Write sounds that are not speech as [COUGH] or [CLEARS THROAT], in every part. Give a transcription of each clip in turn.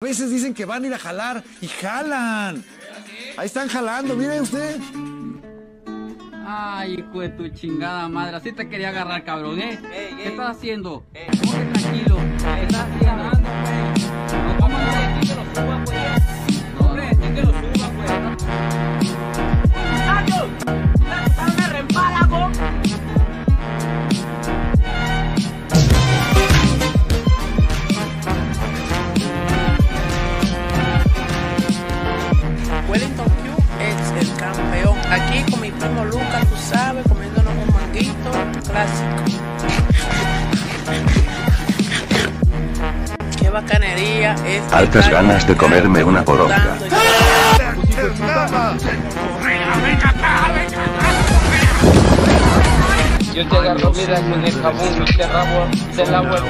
A veces dicen que van a ir a jalar y jalan. Ahí están jalando, mire usted. Ay, hijo de tu chingada madre, así te quería agarrar, cabrón, ¿eh? ¿Qué estás haciendo? Ponte tranquilo. ¿Qué estás haciendo? Clásico. Qué bacanería es. Altas ganas de comerme una poronga. Yo te agarro vida con el jabón y te rabo, te lavo el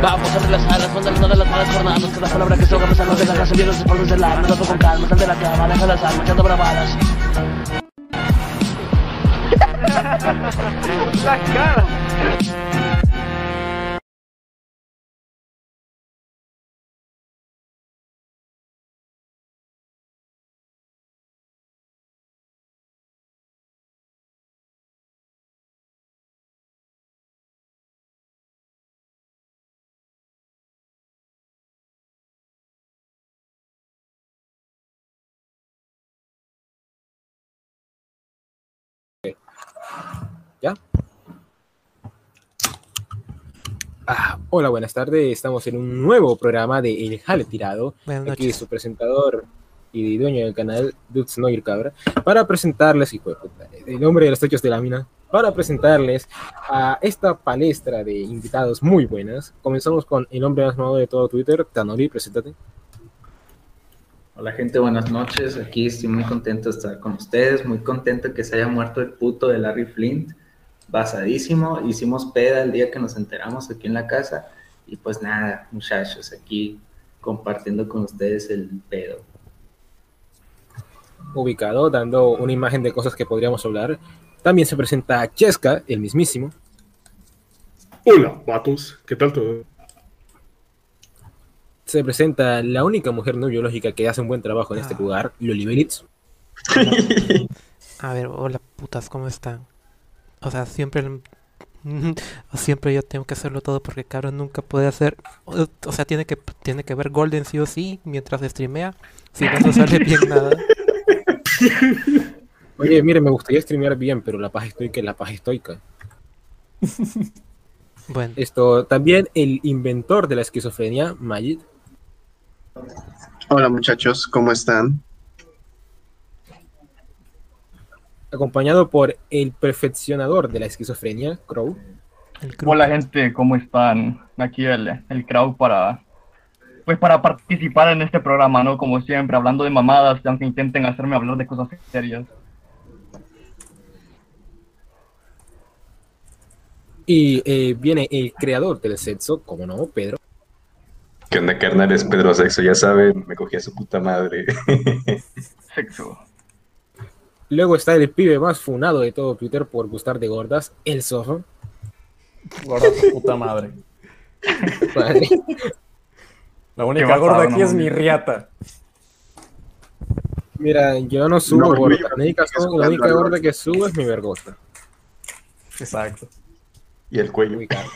Vamos a las alas, mandando de las malas jornadas Que la palabra que se ahoga pesando de la casa Viene los espaldos del alma, trato con calma Sal de la cama, deja las armas, echando bravadas La cara. Ah, hola, buenas tardes. Estamos en un nuevo programa de El Jale Tirado. Aquí noches. su presentador y dueño del canal, Dux Noir Cabra, para presentarles, hijo de puta, el hombre de los techos de la mina, para presentarles a esta palestra de invitados muy buenas. Comenzamos con el hombre más nuevo de todo Twitter, Tanori, preséntate. Hola gente, buenas noches. Aquí estoy muy contento de estar con ustedes, muy contento que se haya muerto el puto de Larry Flint. Basadísimo, hicimos peda el día que nos enteramos aquí en la casa y pues nada, muchachos, aquí compartiendo con ustedes el pedo. ubicado, dando una imagen de cosas que podríamos hablar. También se presenta Cheska, el mismísimo. Hola, vatos. ¿Qué tal todo? Se presenta la única mujer no biológica que hace un buen trabajo en este Ah. lugar, Loli Beritz. [LAUGHS] A ver, hola putas, ¿cómo están? O sea, siempre [LAUGHS] siempre yo tengo que hacerlo todo porque cabrón nunca puede hacer o o sea, tiene que tiene que ver Golden sí o sí mientras streamea. Si no no sale bien [LAUGHS] nada. Oye, mire, me gustaría streamear bien, pero la paz estoica es la paz estoica. Bueno, Esto, también el inventor de la esquizofrenia, Majid. Hola muchachos, ¿cómo están? Acompañado por el perfeccionador de la esquizofrenia, Crow. el. Hola gente, ¿cómo están? Aquí el, el crowd para pues para participar en este programa, ¿no? Como siempre, hablando de mamadas, aunque intenten hacerme hablar de cosas serias. Y eh, viene el creador del sexo, como no, Pedro. ¿Qué onda, carnales? Pedro Sexo, ya saben, me cogí a su puta madre. Sexo. Luego está el pibe más funado de todo Twitter por gustar de gordas, el Sofo. Gorda tu puta madre. Vale. La única gorda aquí no es mi riata. Mira, yo no subo No, gorda. La única, la única gorda que subo es mi vergüenza. Exacto. y el cuello. ubicado.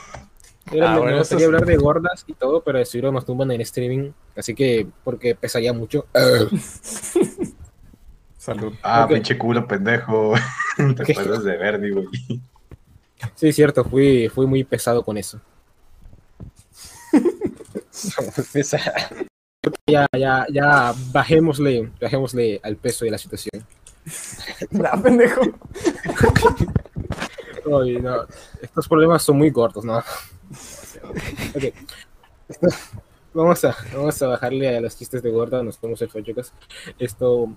Mira, Ah, me- bueno, me gustaría es- hablar de gordas y todo, pero de seguro nos tumban en streaming, así que porque pesaría mucho. [LAUGHS] Salud. Ah, pinche culo, pendejo. [LAUGHS] Te ¿Qué? pasas de verde, güey. Sí, cierto, fui, fui muy pesado con eso. [LAUGHS] ya, ya, ya, bajémosle, bajémosle al peso de la situación. [LAUGHS] Ah, pendejo. Ay, no, estos problemas son muy cortos, ¿no? Ok. Vamos a, vamos a bajarle a los chistes de gorda, nos podemos ser chicos. Esto.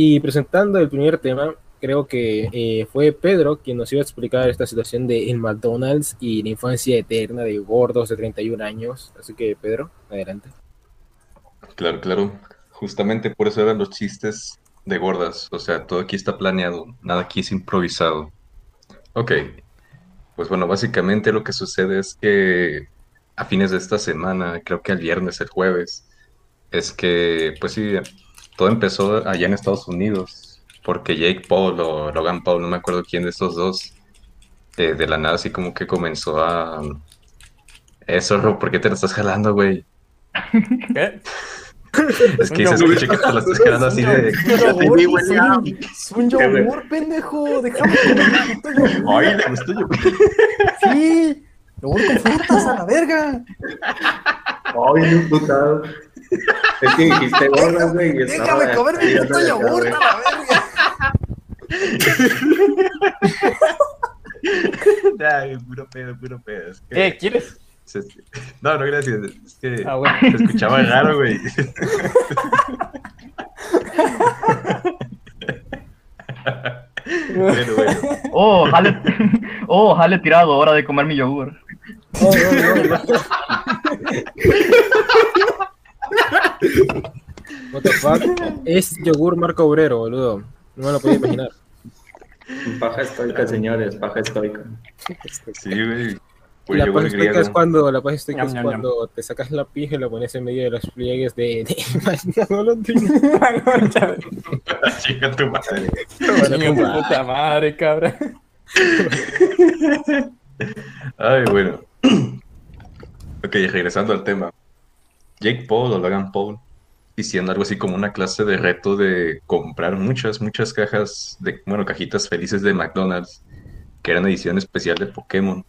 Y presentando el primer tema, creo que eh, fue Pedro quien nos iba a explicar esta situación de el McDonald's y la infancia eterna de gordos de 31 años. Así que, Pedro, adelante. Claro, claro. Justamente por eso eran los chistes de gordas. O sea, todo aquí está planeado. Nada aquí es improvisado. Ok. Pues bueno, básicamente lo que sucede es que a fines de esta semana, creo que el viernes, el jueves, es que, pues sí, todo empezó allá en Estados Unidos, porque Jake Paul o Logan Paul, no me acuerdo quién de estos dos, eh, de la nada así como que comenzó a... Eso, Ro, ¿por qué te lo estás jalando, güey? ¿Qué? [LAUGHS] Es que se escucha que te lo estás jalando así de... Es un yogur, yogur, pendejo. Déjame comer yogur. [LAUGHS] Ay, le gustó yo. Sí, yogur con frutas a la verga. Ay, un putado. Es que dijiste [LAUGHS] gordas, güey. y estaba Déjame comer mi puto yogur a la verga. [LAUGHS] Ay, puro pedo, puro pedo. Es que- Eh, ¿quieres? No, no, gracias. Es que Ah, bueno. se escuchaba raro, güey. [LAUGHS] Bueno, bueno. Oh, jale, oh, jale tirado, hora de comer mi yogur. What the fuck? Es yogur marco obrero, boludo. No me lo podía imaginar. Paja estoica, señores, paja estoica. Sí, güey. Y la paz estoica es cuando, la paz estoica es ñam, cuando te sacas la pija y la pones en medio de los pliegues de... de... no lo. Chica tu madre. Tu puta madre, cabra. Ay, bueno. [CLEARS THROAT] Ok, regresando al tema. Jake Paul o Logan Paul hicieron algo así como una clase de reto de comprar muchas, muchas cajas de, bueno, cajitas felices de McDonald's, que eran edición especial de Pokémon.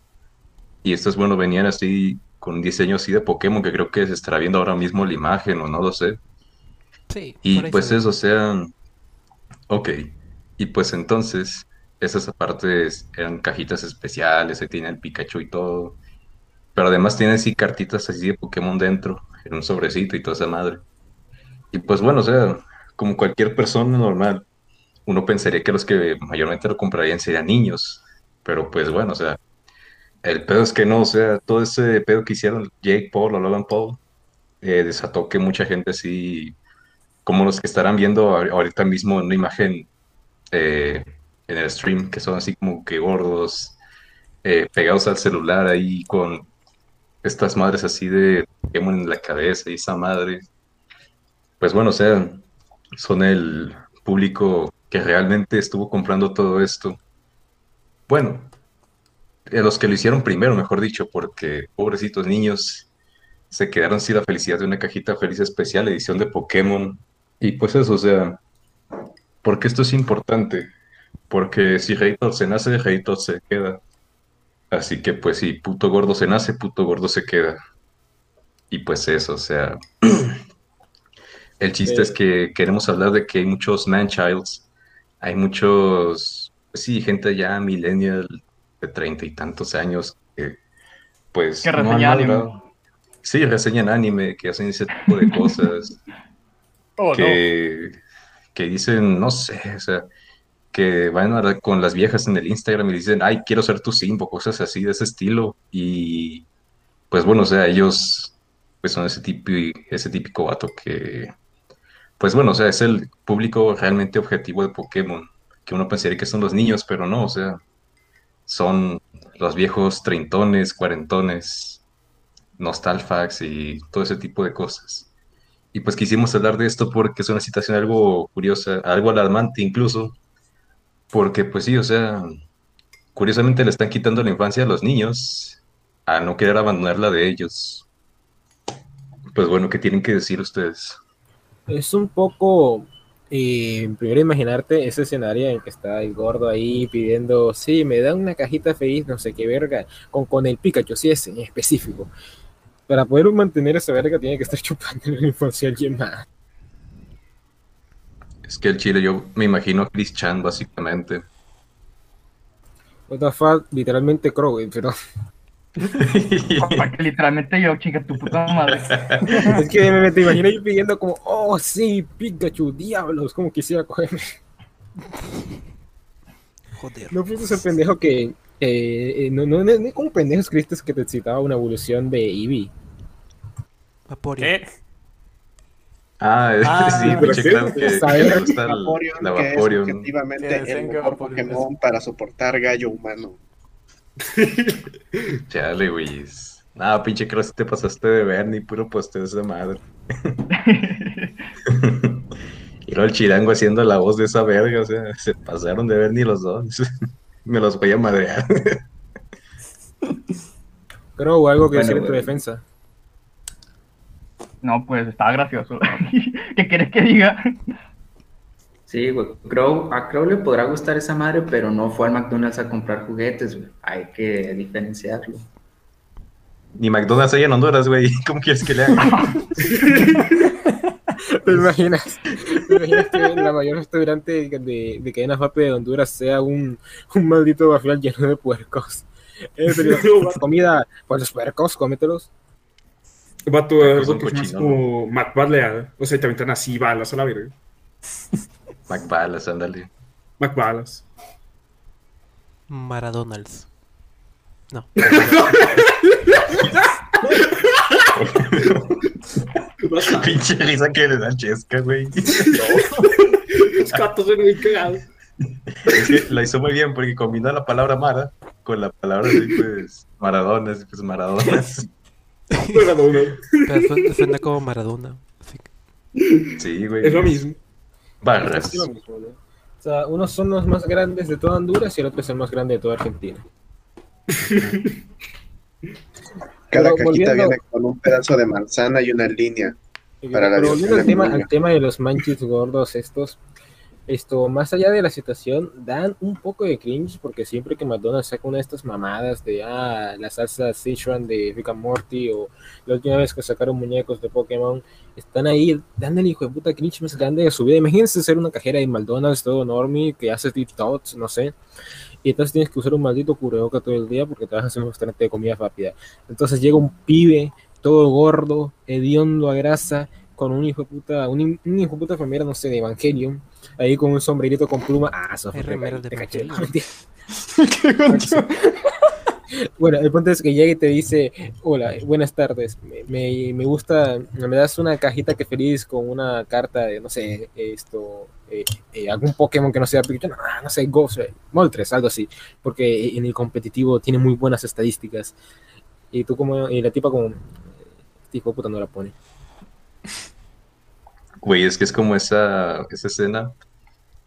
Y estas, bueno, venían así con un diseño así de Pokémon que creo que se estará viendo ahora mismo la imagen o no lo sé. Sí. Y pues se eso, o sea, ok. Y pues entonces, esas apartes eran cajitas especiales, ahí tenía el Pikachu y todo. Pero además tienen así cartitas así de Pokémon dentro, un sobrecito y toda esa madre. Y pues bueno, o sea, como cualquier persona normal, uno pensaría que los que mayormente lo comprarían serían niños. Pero pues bueno, o sea, el pedo es que no, o sea, todo ese pedo que hicieron Jake Paul o Logan Paul eh, desató que mucha gente así como los que estarán viendo ahor- ahorita mismo en una imagen eh, en el stream, que son así como que gordos, eh, pegados al celular ahí con estas madres así de Pokémon en la cabeza y esa madre. Pues bueno, o sea, son el público que realmente estuvo comprando todo esto. Bueno, eh, los que lo hicieron primero, mejor dicho, porque pobrecitos niños se quedaron sin la felicidad de una cajita feliz especial, edición de Pokémon. Y pues eso, o sea, porque esto es importante, porque si Reitor se nace, Reitor se queda. Así que pues si puto gordo se nace, puto gordo se queda. Y pues eso, o sea, el chiste es que queremos hablar de que hay muchos man-childs, hay muchos, pues sí, gente ya millennial de treinta y tantos años que pues Que no han reseña anime. Sí, reseñan anime, que hacen ese tipo de cosas [LAUGHS] Oh, no. que, que dicen, no sé, o sea, que van a- con las viejas en el Instagram y dicen, ay, quiero ser tu simbo, cosas así de ese estilo. Y pues bueno, o sea, ellos pues son ese tipo, ese típico vato que, pues bueno, o sea, es el público realmente objetivo de Pokémon, que uno pensaría que son los niños, pero no, o sea, son los viejos treintones, cuarentones, nostalfax y todo ese tipo de cosas. Y pues quisimos hablar de esto porque es una situación algo curiosa, algo alarmante incluso, porque pues sí, o sea, curiosamente le están quitando la infancia a los niños a no querer abandonarla de ellos. Pues bueno, ¿qué tienen que decir ustedes? Es un poco. eh, primero imaginarte ese escenario en que está el gordo ahí pidiendo, sí, me da una cajita feliz, no sé qué verga, con, con el Pikachu, sí, ese en específico. Para poder mantener esa verga tiene que estar [LAUGHS] chupando la infancia a alguien más. Es que el chile yo me imagino a Chris Chan básicamente. What the fuck, literalmente Crow, güey, pero Papá, que literalmente yo, chica, tu puta madre. [LAUGHS] es que me, te imagino yo pidiendo como, oh sí, Pikachu, diablos, como quisiera cogerme. Joder. No fuiste ese pendejo que, eh, eh, no, no, no, no como pendejo escribiste que te citaba una evolución de Eevee. Vaporeon. ¿Qué? Ah, [LAUGHS] Ah, sí, pero pinche sí, que, que le gusta el- Vaporeon, la que es Vaporeon. objetivamente Sí, el mejor Vaporeon Pokémon para soportar gallo humano. [LAUGHS] Chale, güey. No, pinche creo que te pasaste de ver, ni puro posteo esa madre. [LAUGHS] y luego el chirango haciendo la voz de esa verga, o sea, se pasaron de ver ni los dos. Me los voy a madrear. Creo algo que Bueno, decir en tu defensa. No, pues está gracioso. [LAUGHS] ¿Qué quieres que diga? Sí, güey. Crow, a Crow le podrá gustar esa madre, pero no fue al McDonald's a comprar juguetes, güey. Hay que diferenciarlo. Ni McDonald's hay en Honduras, güey. [LAUGHS] ¿Cómo quieres que le haga? [LAUGHS] ¿Te imaginas? ¿Te imaginas que la mayor restaurante de, de cadena rápida de Honduras sea un, un maldito bafral lleno de puercos? Eh, pero, comida, pues los puercos, cómetelos. Vato, Tacos algo un que es más cochino, como McBadlea. O sea, y te aventan así balas a la verga. McBalas, ándale. McBalas. Maradonalds. No. [LAUGHS] Pinche risa que le da Chesca, güey. Los gatos son muy cagados. Es que la hizo muy bien porque combinó la palabra Mara con la palabra así, pues, Maradona, así, pues Maradonas. Maradona. [LAUGHS] Pero suena, [LAUGHS] suena como Maradona. así que- Sí, güey. Es lo mismo. Barras. Es lo mismo, ¿no? O sea, unos son los más grandes de toda Honduras y el otro es el más grande de toda Argentina. [LAUGHS] Cada Pero cajita volviendo- viene con un pedazo de manzana y una línea. Para la Pero volviendo al tema, al tema de los manchis gordos estos, esto, más allá de la situación, dan un poco de cringe porque siempre que McDonald's saca una de estas mamadas de ah, la salsa Sichuan de Rick and Morty o la última vez que sacaron muñecos de Pokémon, están ahí dando el hijo de puta cringe más grande de su vida. Imagínense ser una cajera de McDonald's todo normie que hace thoughts, no sé. Y entonces tienes que usar un maldito cubrebocas todo el día porque trabajas en un restaurante de comida rápida. Entonces llega un pibe todo gordo, hediondo a grasa, con un hijo de puta, un, un hijo de puta familiar, no sé, de Evangelion, ahí con un sombrerito con pluma. Ah, eso fue de caché. [LAUGHS] [LAUGHS] Bueno, el punto es que llega y te dice, hola, buenas tardes, me, me, me gusta, me das una cajita que feliz con una carta de, no sé, esto, eh, eh, algún Pokémon que no sea Pikachu, no, no sé, Ghost, eh, Moltres, algo así, porque en el competitivo tiene muy buenas estadísticas. Y tú como, y la tipa como, este hijo de puta no la pone. Güey, es que es como esa, esa escena,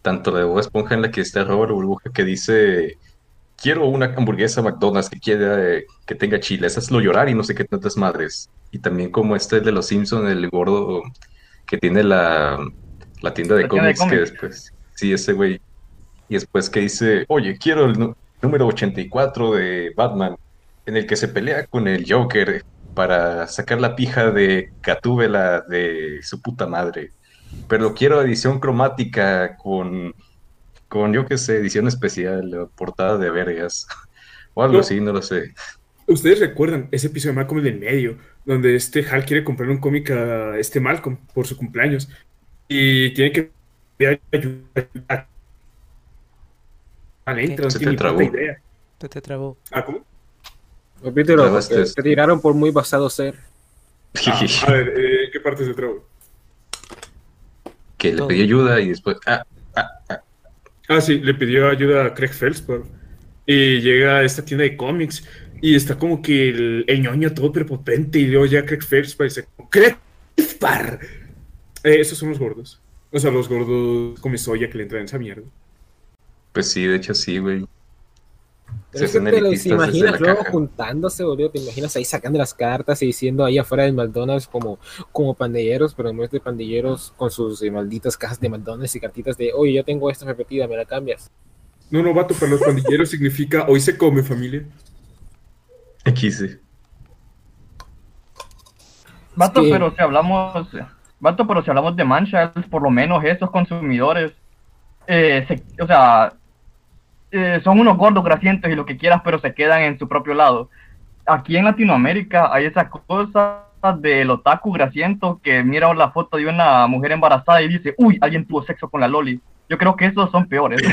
tanto de Bob Esponja en la que está Robert Burbuja que dice, quiero una hamburguesa McDonald's que quiera, eh, que tenga chile, hazlo llorar y no sé qué tantas madres. Y también como este de los Simpson, el gordo que tiene la, la tienda de La cómics, que después, sí, ese güey. Y después que dice, oye, quiero el número 84 de Batman, en el que se pelea con el Joker para sacar la pija de Gatúbela de su puta madre. Pero quiero edición cromática con, con yo qué sé, edición especial, portada de vergas, [LAUGHS] o algo No. así, no lo sé. Ustedes recuerdan ese episodio de Malcolm en el medio, donde este Hal quiere comprar un cómic a este Malcolm por su cumpleaños y tiene que pedir ayuda. Al entra, no Se te trabó. idea. Se te trabó. Ah, ¿cómo? Repítelo, esto. te tiraron por muy basado ser. Ah, [LAUGHS] a ver, eh, ¿qué parte se trabó? que le pedí ayuda y después, ah, Ah, sí, le pidió ayuda a Craig Felspar. Y llega a esta tienda de cómics y está como que el, el ñoño todo prepotente y luego ya Craig Felspar y dice, ¡Craig Felspar! Eh, esos son los gordos. O sea, los gordos come soya que le entran en esa mierda. pues sí, de hecho sí, güey. Pero Se es que hacen te los imaginas luego caja. juntándose, boludo. Te imaginas ahí sacando las cartas y diciendo ahí afuera del McDonald's como, como pandilleros, pero en vez de pandilleros con sus eh, malditas cajas de McDonald's y cartitas de, oye, yo tengo esta repetida, me la cambias. No, no, vato, para los pandilleros significa hoy se come, familia. Aquí sí. Vato, pero si hablamos, vato, pero si hablamos de Manshalls, por lo menos esos consumidores, eh, se- o sea, eh, son unos gordos grasientos y lo que quieras, pero se quedan en su propio lado. Aquí en Latinoamérica hay esa cosa del otaku grasiento que mira la foto de una mujer embarazada y dice, uy, alguien tuvo sexo con la loli. Yo creo que esos son peores. [LAUGHS]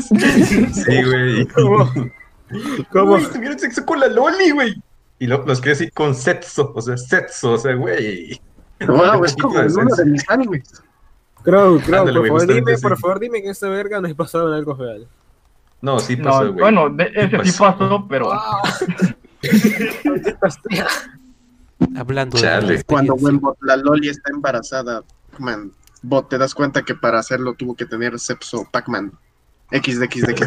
Sí, güey. [LAUGHS] ¿Cómo? Uy, tuvieron sexo con la Loli, güey. Y lo- los quiere decir con sexo, o sea, sexo, o sea, güey. Wow, es como en uno de mis animes. Crow, Crow, por favor, dime, por favor, dime que esta verga no es basado en algo real. No, sí No, pasó, güey. bueno, de- ese sí pasó. pasó, pero [LAUGHS] Hablando Chale. de Cuando Wembot, la Loli está embarazada, Pac-Man, bot, te das cuenta que para hacerlo tuvo que tener sepso Pac-Man. XDXDX.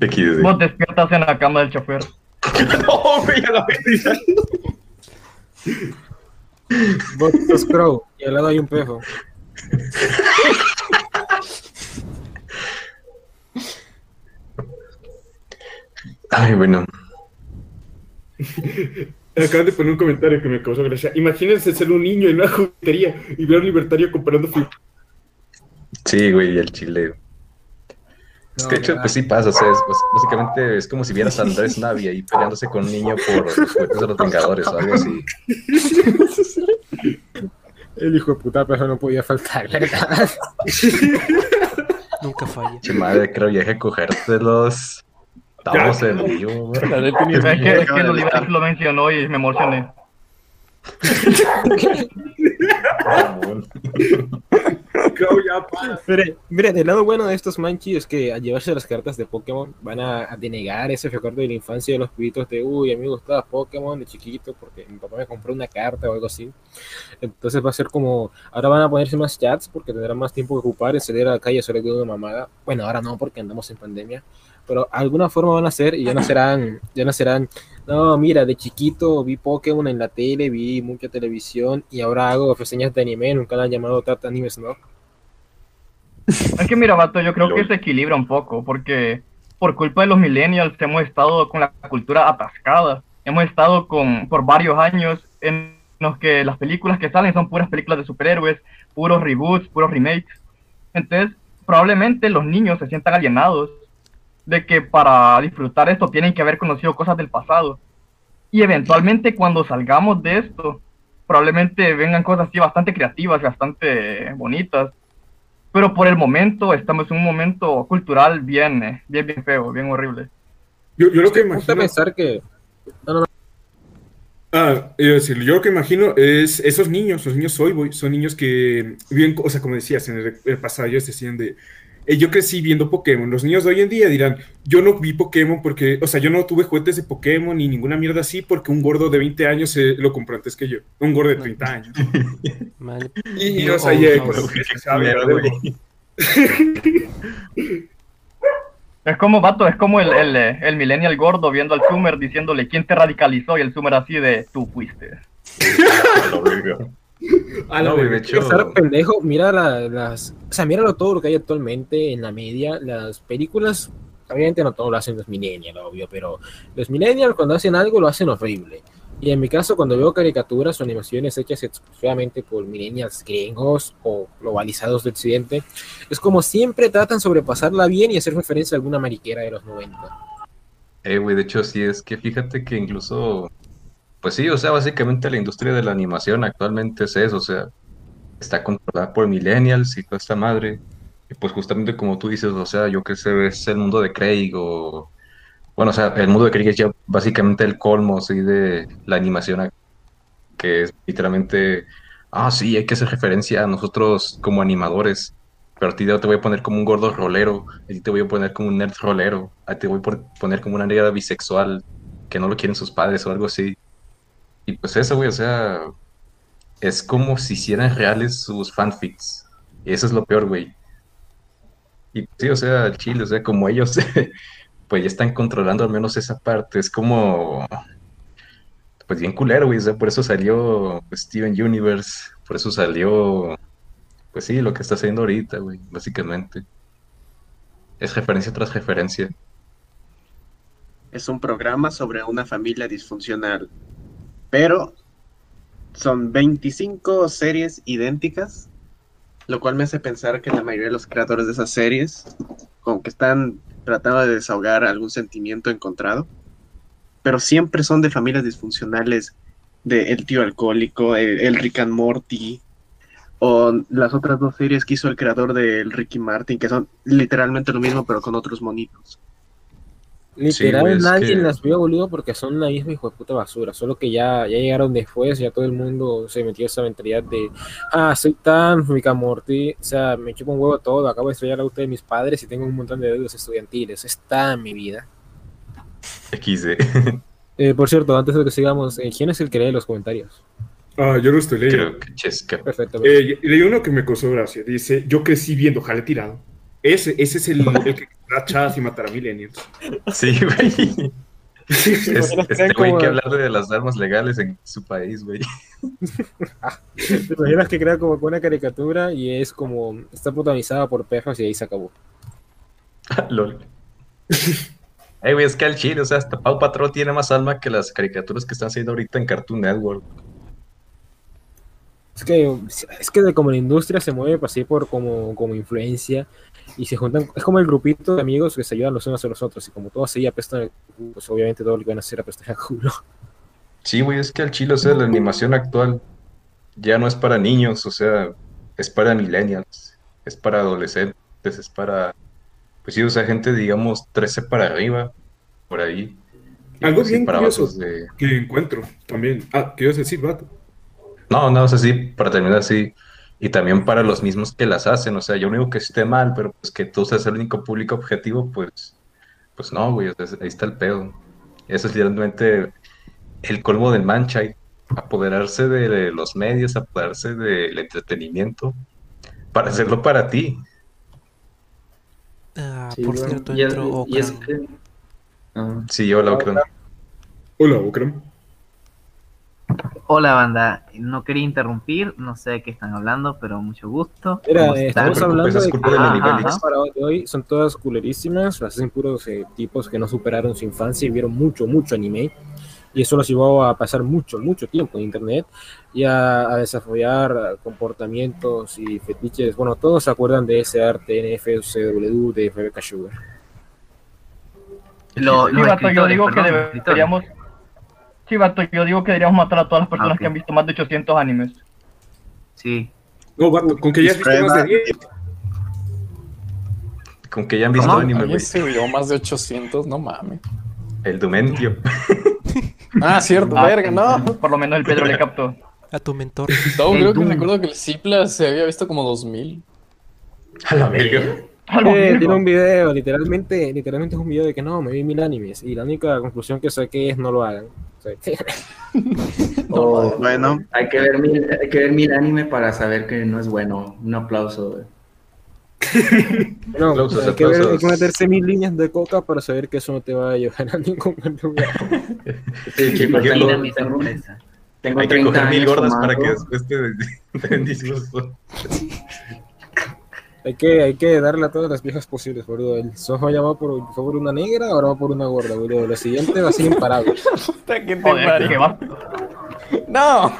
XD. Vos despiertas en la cama del chofer. [LAUGHS] No, la Votos Crow. Y al lado hay un pejo. Ay, bueno. Acabas de poner un comentario que me causó gracia. Imagínense ser un niño en una juguetería y ver a un libertario comparando figuras. Sí, güey, el chile. Es que de hecho, pues sí pasa, o sea, es- pues, básicamente es como si vieras a Andrés Navi ahí peleándose con un niño por los juguetes de los Vengadores o algo así. El hijo de puta pejo no podía faltar, ¿verdad? Nunca falla. Che madre, creo ya que cogértelos. Estamos en vivo, güey. Es que, es que el Oliver lo mencionó y me emocioné. Mire, mire, del lado bueno de estos manchi es que al llevarse las cartas de Pokémon van a, a denegar ese recuerdo de la infancia de los pibitos de uy, a mí me gustaba Pokémon de chiquito porque mi papá me compró una carta o algo así. Entonces va a ser como, ahora van a ponerse más chats porque tendrán más tiempo que ocupar en salir a la calle solo de una mamada. Bueno, ahora no porque andamos en pandemia, pero alguna forma van a ser y ya no serán, ya no serán, no, mira, de chiquito vi Pokémon en la tele, vi mucha televisión y ahora hago reseñas de anime en un canal llamado Tata Animes No. Es que mira, vato, yo creo que se equilibra un poco, porque por culpa de los millennials hemos estado con la cultura atascada. Hemos estado con por varios años en los que las películas que salen son puras películas de superhéroes, puros reboots, puros remakes. Entonces, probablemente los niños se sientan alienados de que para disfrutar esto tienen que haber conocido cosas del pasado. Y eventualmente cuando salgamos de esto, probablemente vengan cosas así bastante creativas, bastante bonitas. Pero por el momento estamos en un momento cultural bien, eh, bien, bien feo, bien horrible. Yo, yo lo que Me gusta imagino. pensar que Ah, iba a decir, yo lo que imagino es esos niños, los niños hoy, boy, son niños que viven, o sea, como decías, en el, el pasado ellos decían de, eh, yo crecí viendo Pokémon, los niños de hoy en día dirán, yo no vi Pokémon porque, o sea, yo no tuve juguetes de Pokémon ni ninguna mierda así porque un gordo de 20 años se lo compró antes que yo, un gordo de 30 años. Mal. Y, o sea. [LAUGHS] Es como, vato, es como el, el, eh, el millennial gordo viendo al Sumer diciéndole quién te radicalizó y el Sumer así de tú fuiste. [LAUGHS] A No, de hecho, estar pendejo, mira la- las, o sea, míralo todo lo que hay actualmente en la media, las películas, obviamente no todo lo hacen los millennials, obvio, pero los millennials cuando hacen algo lo hacen horrible. Y en mi caso, cuando veo caricaturas o animaciones hechas exclusivamente por millennials gringos o globalizados del occidente, es como siempre tratan sobrepasarla bien y hacer referencia a alguna mariquera de los 90. Eh, güey, de hecho, sí, es que fíjate que incluso, pues sí, o sea, básicamente la industria de la animación actualmente es eso, o sea, está controlada por millennials y toda esta madre. Y pues justamente como tú dices, o sea, yo que sé, es el mundo de Craig o... Bueno, o sea, el mundo de Craig es ya básicamente el colmo, sí, de la animación, ac- que es literalmente, ah, sí, hay que hacer referencia a nosotros como animadores, pero a ti te voy a poner como un gordo rolero, a ti te voy a poner como un nerd rolero, a ti te voy a pon- poner como una negra bisexual que no lo quieren sus padres o algo así. Y pues eso, güey, o sea, es como si hicieran reales sus fanfics. Y eso es lo peor, güey. Y sí, o sea, chile, o sea, como ellos, [LAUGHS] pues ya están controlando al menos esa parte. Es como, pues bien culero, güey. O sea, por eso salió pues, Steven Universe, por eso salió, pues sí, lo que está haciendo ahorita, güey, básicamente. Es referencia tras referencia. Es un programa sobre una familia disfuncional, pero son 25 series idénticas, lo cual me hace pensar que la mayoría de los creadores de esas series, como que están tratando de desahogar algún sentimiento encontrado, pero siempre son de familias disfuncionales, de el tío alcohólico, el, el Rick and Morty, o las otras dos series que hizo el creador del Ricky Martin, que son literalmente lo mismo, pero con otros monitos. Literal, güey, es nadie que- las vio, boludo, porque son la misma hijo de puta basura. Solo que ya, ya llegaron después, ya todo el mundo se metió esa mentalidad de, ah, soy tan Morty, o sea, me chupo un huevo todo, acabo de estrellar el auto de mis padres y tengo un montón de deudas estudiantiles. Está en mi vida. XD. Eh, por cierto, antes de que sigamos, eh, ¿quién es el que lee los comentarios? Ah, yo lo estoy leyendo. Creo que Chesca. Perfecto. Eh, leí uno que me causó gracia. Dice, yo crecí viendo Jale tirado. Ese, ese es el, el que y matar a millennials. Sí, güey. Es, este güey como- que hablar de las armas legales en su país, güey. [LAUGHS] ¿Te imaginas que crea como una caricatura y es como, está protagonizada por perros y ahí se acabó? [LAUGHS] LOL. Ey, güey, es que al chile, o sea, hasta Pau Patrol tiene más alma que las caricaturas que están haciendo ahorita en Cartoon Network. Es que, es que de como la industria se mueve así por como, como influencia y se juntan, es como el grupito de amigos que se ayudan los unos a los otros y como todos ahí apestan, pues obviamente todo lo que van a hacer apestar el culo. Sí, güey, es que al chile, o sea, la animación actual ya no es para niños, o sea, es para millennials, es para adolescentes, es para, pues sí, o sea, gente, digamos, 13 para arriba, por ahí. Algo pues, bien para curioso de... que encuentro también. Ah, ¿qué ibas a decir, vato? No, no, o sea, sí, para terminar así. Y también para los mismos que las hacen, o sea, yo no digo que esté mal, pero pues que tú seas el único público objetivo, pues, pues no, güey, o sea, ahí está el pedo. Eso es literalmente el colmo del mancha, y apoderarse de los medios, apoderarse del entretenimiento, para hacerlo para ti. Ah, Sí, por bueno, cierto, y es- entró y es que- ah. Sí, yo lo creo. Hola. Hola banda, no quería interrumpir, no sé de qué están hablando, pero mucho gusto. Mira, ¿Cómo eh, estamos hablando de que Ajá, las ajá. para de hoy son todas culerísimas, las hacen puros eh, tipos que no superaron su infancia y vieron mucho, mucho anime. Y eso los llevó a pasar mucho, mucho tiempo en internet y a, a desarrollar comportamientos y fetiches. Bueno, todos se acuerdan de ese arte NFCW de Rebecca Sugar. Lo- Sí, los yo digo perdón, que deberíamos. Sí, vato, yo digo que deberíamos matar a todas las personas Ah, que han visto más de 800 animes. Sí. No, vato, con que ya has visto más de 10. Con que ya han visto ¿Cómo? anime, güey. se vio más de 800, no mames. El Dumentio. [LAUGHS] Ah, cierto, Ah, verga, no. Por lo menos el Pedro le captó. A tu mentor. No, El creo que Doom. recuerdo que el Cipla se había visto como 2000. A la verga. Eh, tiene un video, literalmente, literalmente es un video de que no, me vi mil animes y la única conclusión que saqué es no lo hagan. Oh, [LAUGHS] bueno. Hay que, ver mil, hay que ver mil anime para saber que no es bueno. Un aplauso. güey. [LAUGHS] No, Aplausos, hay, que ver- hay que meterse mil líneas de coca para saber que eso no te va a llevar a ningún [LAUGHS] lugar. Sí, tengo, tengo, tengo Hay que 30 coger mil gordas para que después te, te den disgusto. Hay que, hay que darle a todas las viejas posibles, boludo. El Soho ya va por, fue por una negra, ahora va por una gorda, boludo. Lo siguiente va a ser imparable. [LAUGHS] Puta, ¿qué te Joder, que va. No.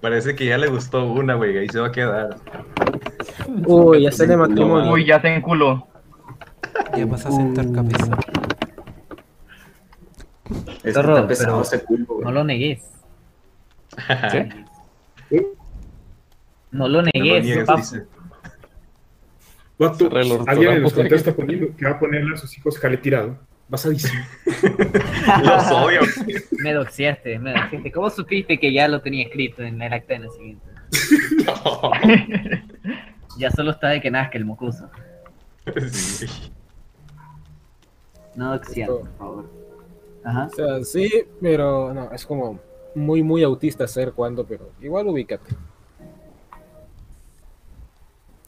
Parece que ya le gustó una, güey, ahí se va a quedar. Uy, ya sale matrimonio. Uy, ya se enculó. Ya vas a sentar cabeza. Es que Zorro, pero ese culo, güey. No lo negues. [LAUGHS] ¿Qué? No lo No lo negues, niegues, dice. Vato, alguien la en los [LAUGHS] puta comentarios que- está poniendo que va a ponerle a sus hijos jale tirado. Basadísimo. [LAUGHS] Los odio. [LAUGHS] Me doxiaste, me doxiaste. ¿Cómo supiste que ya lo tenía escrito en el acta de nacimiento? Ya solo está de que nazca el mocoso. Sí. No doxiar, por favor. Ajá. O sea, sí, pero no, es como muy, muy autista ser cuando, pero igual ubícate.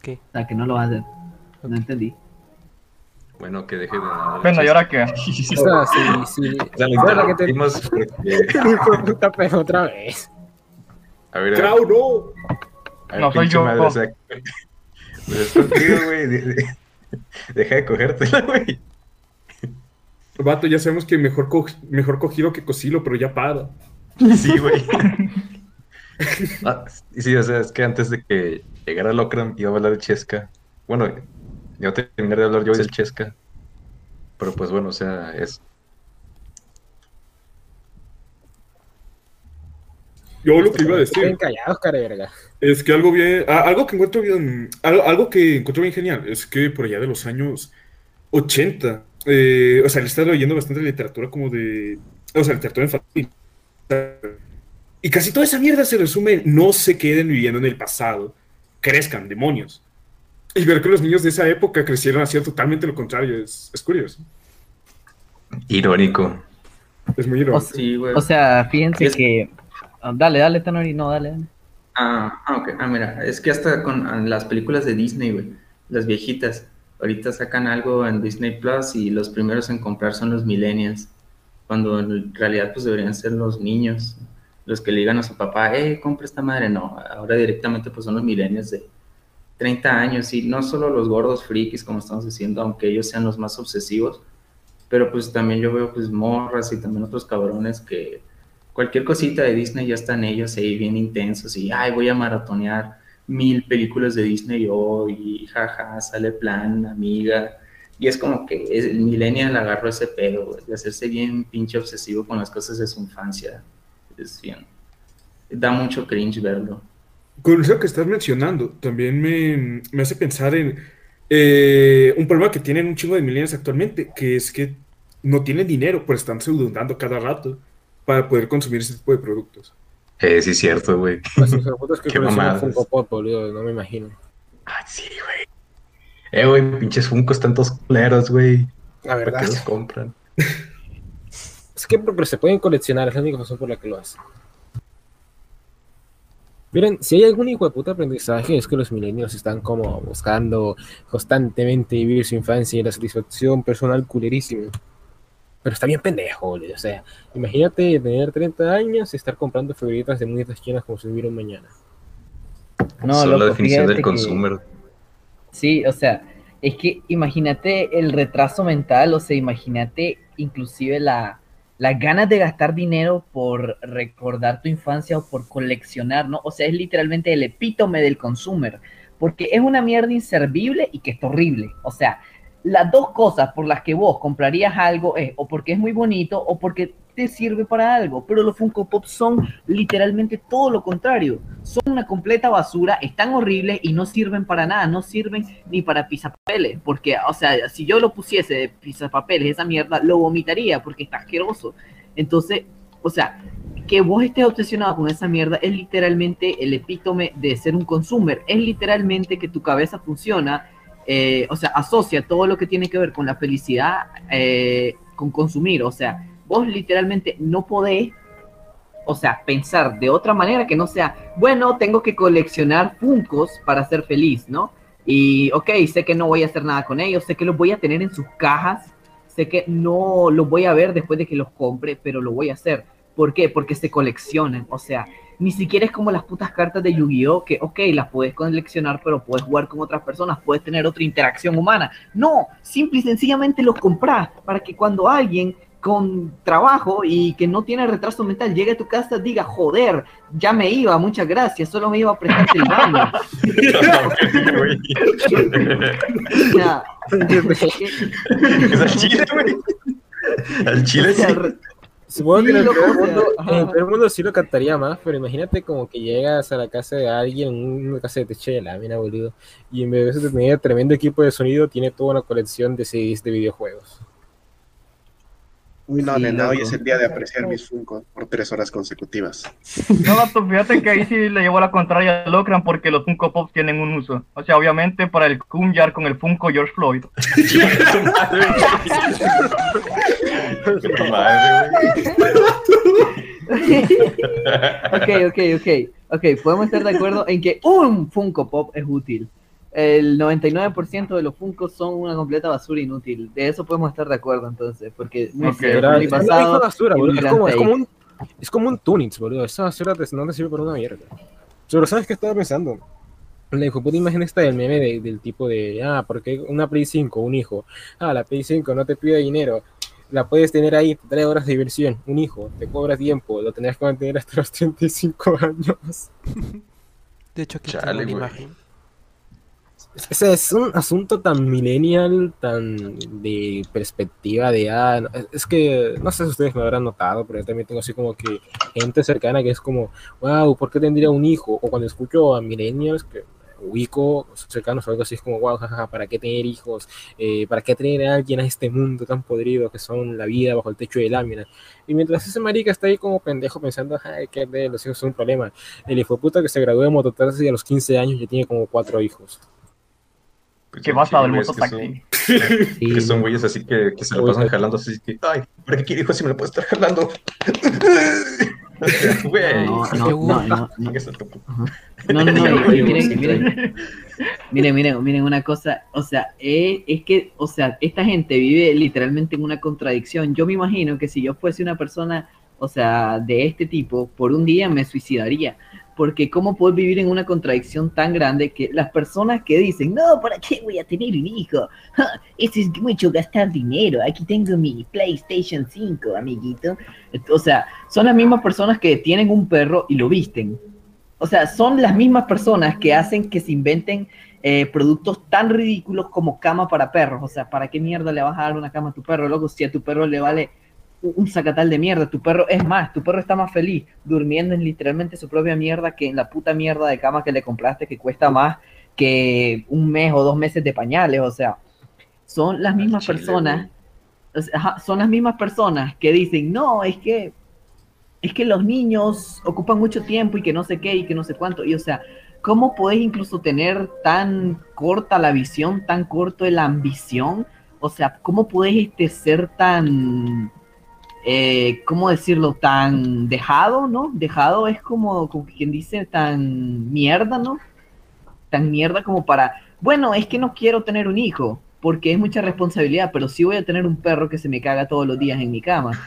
¿Qué? O sea, que no lo vas a hacer. No entendí. Bueno, que deje de nadar. Bueno, ¿y ahora qué? [LAUGHS] Sea, sí, sí. Ya lo Ahora que te- porque... [LAUGHS] Puta, pero otra vez. A ver, ¡Crau, no! a ver, No, soy yo. madre, o sea, [LAUGHS] pues es contigo, güey. de- de- Deja de cogértela, güey. Vato, ya sabemos que mejor, co- mejor cogido que cocilo, pero ya para. Sí, güey. Ah, sí, o sea, es que antes de que llegara Locram iba a hablar de Chesca. Bueno, a terminar de hablar yo del Chesca. Pero pues bueno, o sea, es... Yo lo que iba a decir callados, cara de verga. es que algo bien, ah, algo que encuentro bien, algo, algo que encuentro bien genial es que por allá de los años 80 eh, o sea, le estaba leyendo bastante literatura como de, o sea, literatura infantil. Y casi toda esa mierda se resume no se queden viviendo en el pasado, crezcan, demonios. Y ver que los niños de esa época crecieron haciendo totalmente lo contrario es, es curioso. Irónico. Es muy O, irónico. Sí, güey. o sea, fíjense es- que. ah, Dale, dale, Tanori, no, dale, dale. Ah, ah, ok. Ah, mira, es que hasta con ah, las películas de Disney, güey, las viejitas, ahorita sacan algo en Disney Plus y los primeros en comprar son los millennials, cuando en realidad pues deberían ser los niños, los que le digan a su papá, eh, compra esta madre. No, ahora directamente pues son los millennials de 30 años y no solo los gordos frikis como estamos diciendo, aunque ellos sean los más obsesivos, pero pues también yo veo pues morras y también otros cabrones que cualquier cosita de Disney ya están ellos ahí bien intensos y ay voy a maratonear mil películas de Disney hoy y jaja sale plan amiga. Y es como que el millennial agarró ese pedo de hacerse bien pinche obsesivo con las cosas de su infancia. Es bien da mucho cringe verlo Con eso que estás mencionando, también me, me hace pensar en eh, un problema que tienen un chingo de millennials actualmente, que es que no tienen dinero, pero están seudando cada rato para poder consumir ese tipo de productos. Eh, sí, es cierto, güey. Que [LAUGHS] Qué mamadas. Funko Pop, boludo, no me imagino. Eh, güey, pinches Funkos tantos culeros, güey. La verdad. ¿Para qué los compran? [LAUGHS] Es que porque se pueden coleccionar, es la única razón por la que lo hacen. Miren, si hay algún hijo de puta aprendizaje es que los milenios están como buscando constantemente vivir su infancia y la satisfacción personal culerísima. Pero está bien pendejo, boludo. O sea, imagínate tener 30 años y estar comprando figuritas de muñecas chinas como si hubiera un mañana. No, Son la definición del que- consumer. Sí, o sea, es que imagínate el retraso mental, o sea, imagínate inclusive la, las ganas de gastar dinero por recordar tu infancia o por coleccionar, ¿no? O sea, es literalmente el epítome del consumer, porque es una mierda inservible y que es horrible. O sea, las dos cosas por las que vos comprarías algo es o porque es muy bonito o porque te sirve para algo, pero los Funko Pop son literalmente todo lo contrario. Son una completa basura, están horribles y no sirven para nada, no sirven ni para pisapapeles, porque, o sea, si yo lo pusiese de pisapapeles, esa mierda, lo vomitaría porque está asqueroso. Entonces, o sea, que vos estés obsesionado con esa mierda es literalmente el epítome de ser un consumer, es literalmente que tu cabeza funciona, eh, o sea, asocia todo lo que tiene que ver con la felicidad eh, con consumir, o sea, vos literalmente no podés o sea, pensar de otra manera que no sea, bueno, tengo que coleccionar Funcos para ser feliz, ¿no? Y, ok, sé que no voy a hacer nada con ellos, sé que los voy a tener en sus cajas, sé que no los voy a ver después de que los compre, pero lo voy a hacer. ¿Por qué? Porque se coleccionan, o sea, ni siquiera es como las putas cartas de Yu-Gi-Oh! que, ok, las puedes coleccionar, pero puedes jugar con otras personas, puedes tener otra interacción humana. No, simple y sencillamente los compras para que cuando alguien con trabajo y que no tiene retraso mental llegue a tu casa diga, joder, ya me iba, muchas gracias, solo me iba a prestarte el baño. [LAUGHS] Es al chile, güey. Al chile sí. Supongo que en el, primer mundo, en el primer mundo sí lo cantaría más, pero imagínate como que llegas a la casa de alguien, una casa de techo de lámina, boludo, y en vez de tener tremendo equipo de sonido, tiene toda una colección de CDs de videojuegos. Uy, no, Sí, nena, hoy es el día de apreciar mis Funko por tres horas consecutivas. No, vato, fíjate que ahí sí le llevó la contraria a Locran porque los Funko Pops tienen un uso. O sea, obviamente para el Kumyar con el Funko George Floyd. [LAUGHS] [LAUGHS] [LAUGHS] ok, ok, ok. Ok, podemos estar de acuerdo en que un Funko Pop es útil. El 99% de los Funkos son una completa basura inútil. De eso podemos estar de acuerdo entonces, porque muy Ok, cierto, pero el es basura, como, es como un, es como un Tunix, boludo. Esa basura te- no te sirve para una mierda. Pero ¿sabes qué estaba pensando? La hijo puta imagen esta del meme de- del tipo de, ah, porque una Play 5, un hijo. Ah, la Play 5 no te pide dinero. La puedes tener ahí, te trae horas de diversión. Un hijo, te cobra tiempo, lo tendrás que mantener hasta los 35 años. De hecho, aquí Chale, tengo la imagen. Ese es un asunto tan millennial, tan de perspectiva de, ah, es- que, no sé si ustedes me habrán notado, pero yo también tengo así como que gente cercana que es como, wow, ¿por qué tendría un hijo? O cuando escucho a millennials, que ubico cercanos o algo así, es como, wow, jajaja, ¿para qué tener hijos? Eh, ¿Para qué tener a alguien a este mundo tan podrido que son la vida bajo el techo de lámina? Y mientras ese marica está ahí como pendejo pensando, ay, que los hijos son un problema, el hijo puta que se graduó de mototaxi a los 15 años ya tiene como cuatro hijos. ¿Qué basado el güey, es que son- Que son [LAUGHS] güeyes así que, que se lo pasan jalando así que, ay, ¿para qué quiere hijo si me lo puedo estar jalando? [LAUGHS] [LAUGHS] Güey. No, no, no, no, no. Miren, miren, miren, miren, miren una cosa, o sea, eh, es que, o sea, esta gente vive literalmente en una contradicción. Yo me imagino que si yo fuese una persona, o sea, de este tipo, por un día me suicidaría. Porque cómo puedes vivir en una contradicción tan grande que las personas que dicen, no, ¿para qué voy a tener un hijo? [LAUGHS] Ja, Eso es mucho gastar dinero. Aquí tengo mi PlayStation 5, amiguito. O sea, son las mismas personas que tienen un perro y lo visten. O sea, son las mismas personas que hacen que se inventen eh, productos tan ridículos como cama para perros. O sea, ¿para qué mierda le vas a dar una cama a tu perro, loco? Si a tu perro le vale un sacatal de mierda, tu perro es más, tu perro está más feliz durmiendo en literalmente su propia mierda que en la puta mierda de cama que le compraste que cuesta más que un mes o dos meses de pañales. O sea, son las mismas personas, o sea, ajá, son las mismas personas que dicen, no, es que es que los niños ocupan mucho tiempo y que no sé qué y que no sé cuánto. Y o sea, ¿cómo podés incluso tener tan corta la visión, tan corto la ambición? O sea, ¿cómo podés este, ser tan, eh, ¿cómo decirlo? Tan dejado, ¿no? Dejado es como, como quien dice, tan mierda, ¿no? Tan mierda como para, bueno, es que no quiero tener un hijo, porque es mucha responsabilidad, pero sí voy a tener un perro que se me caga todos los días en mi cama.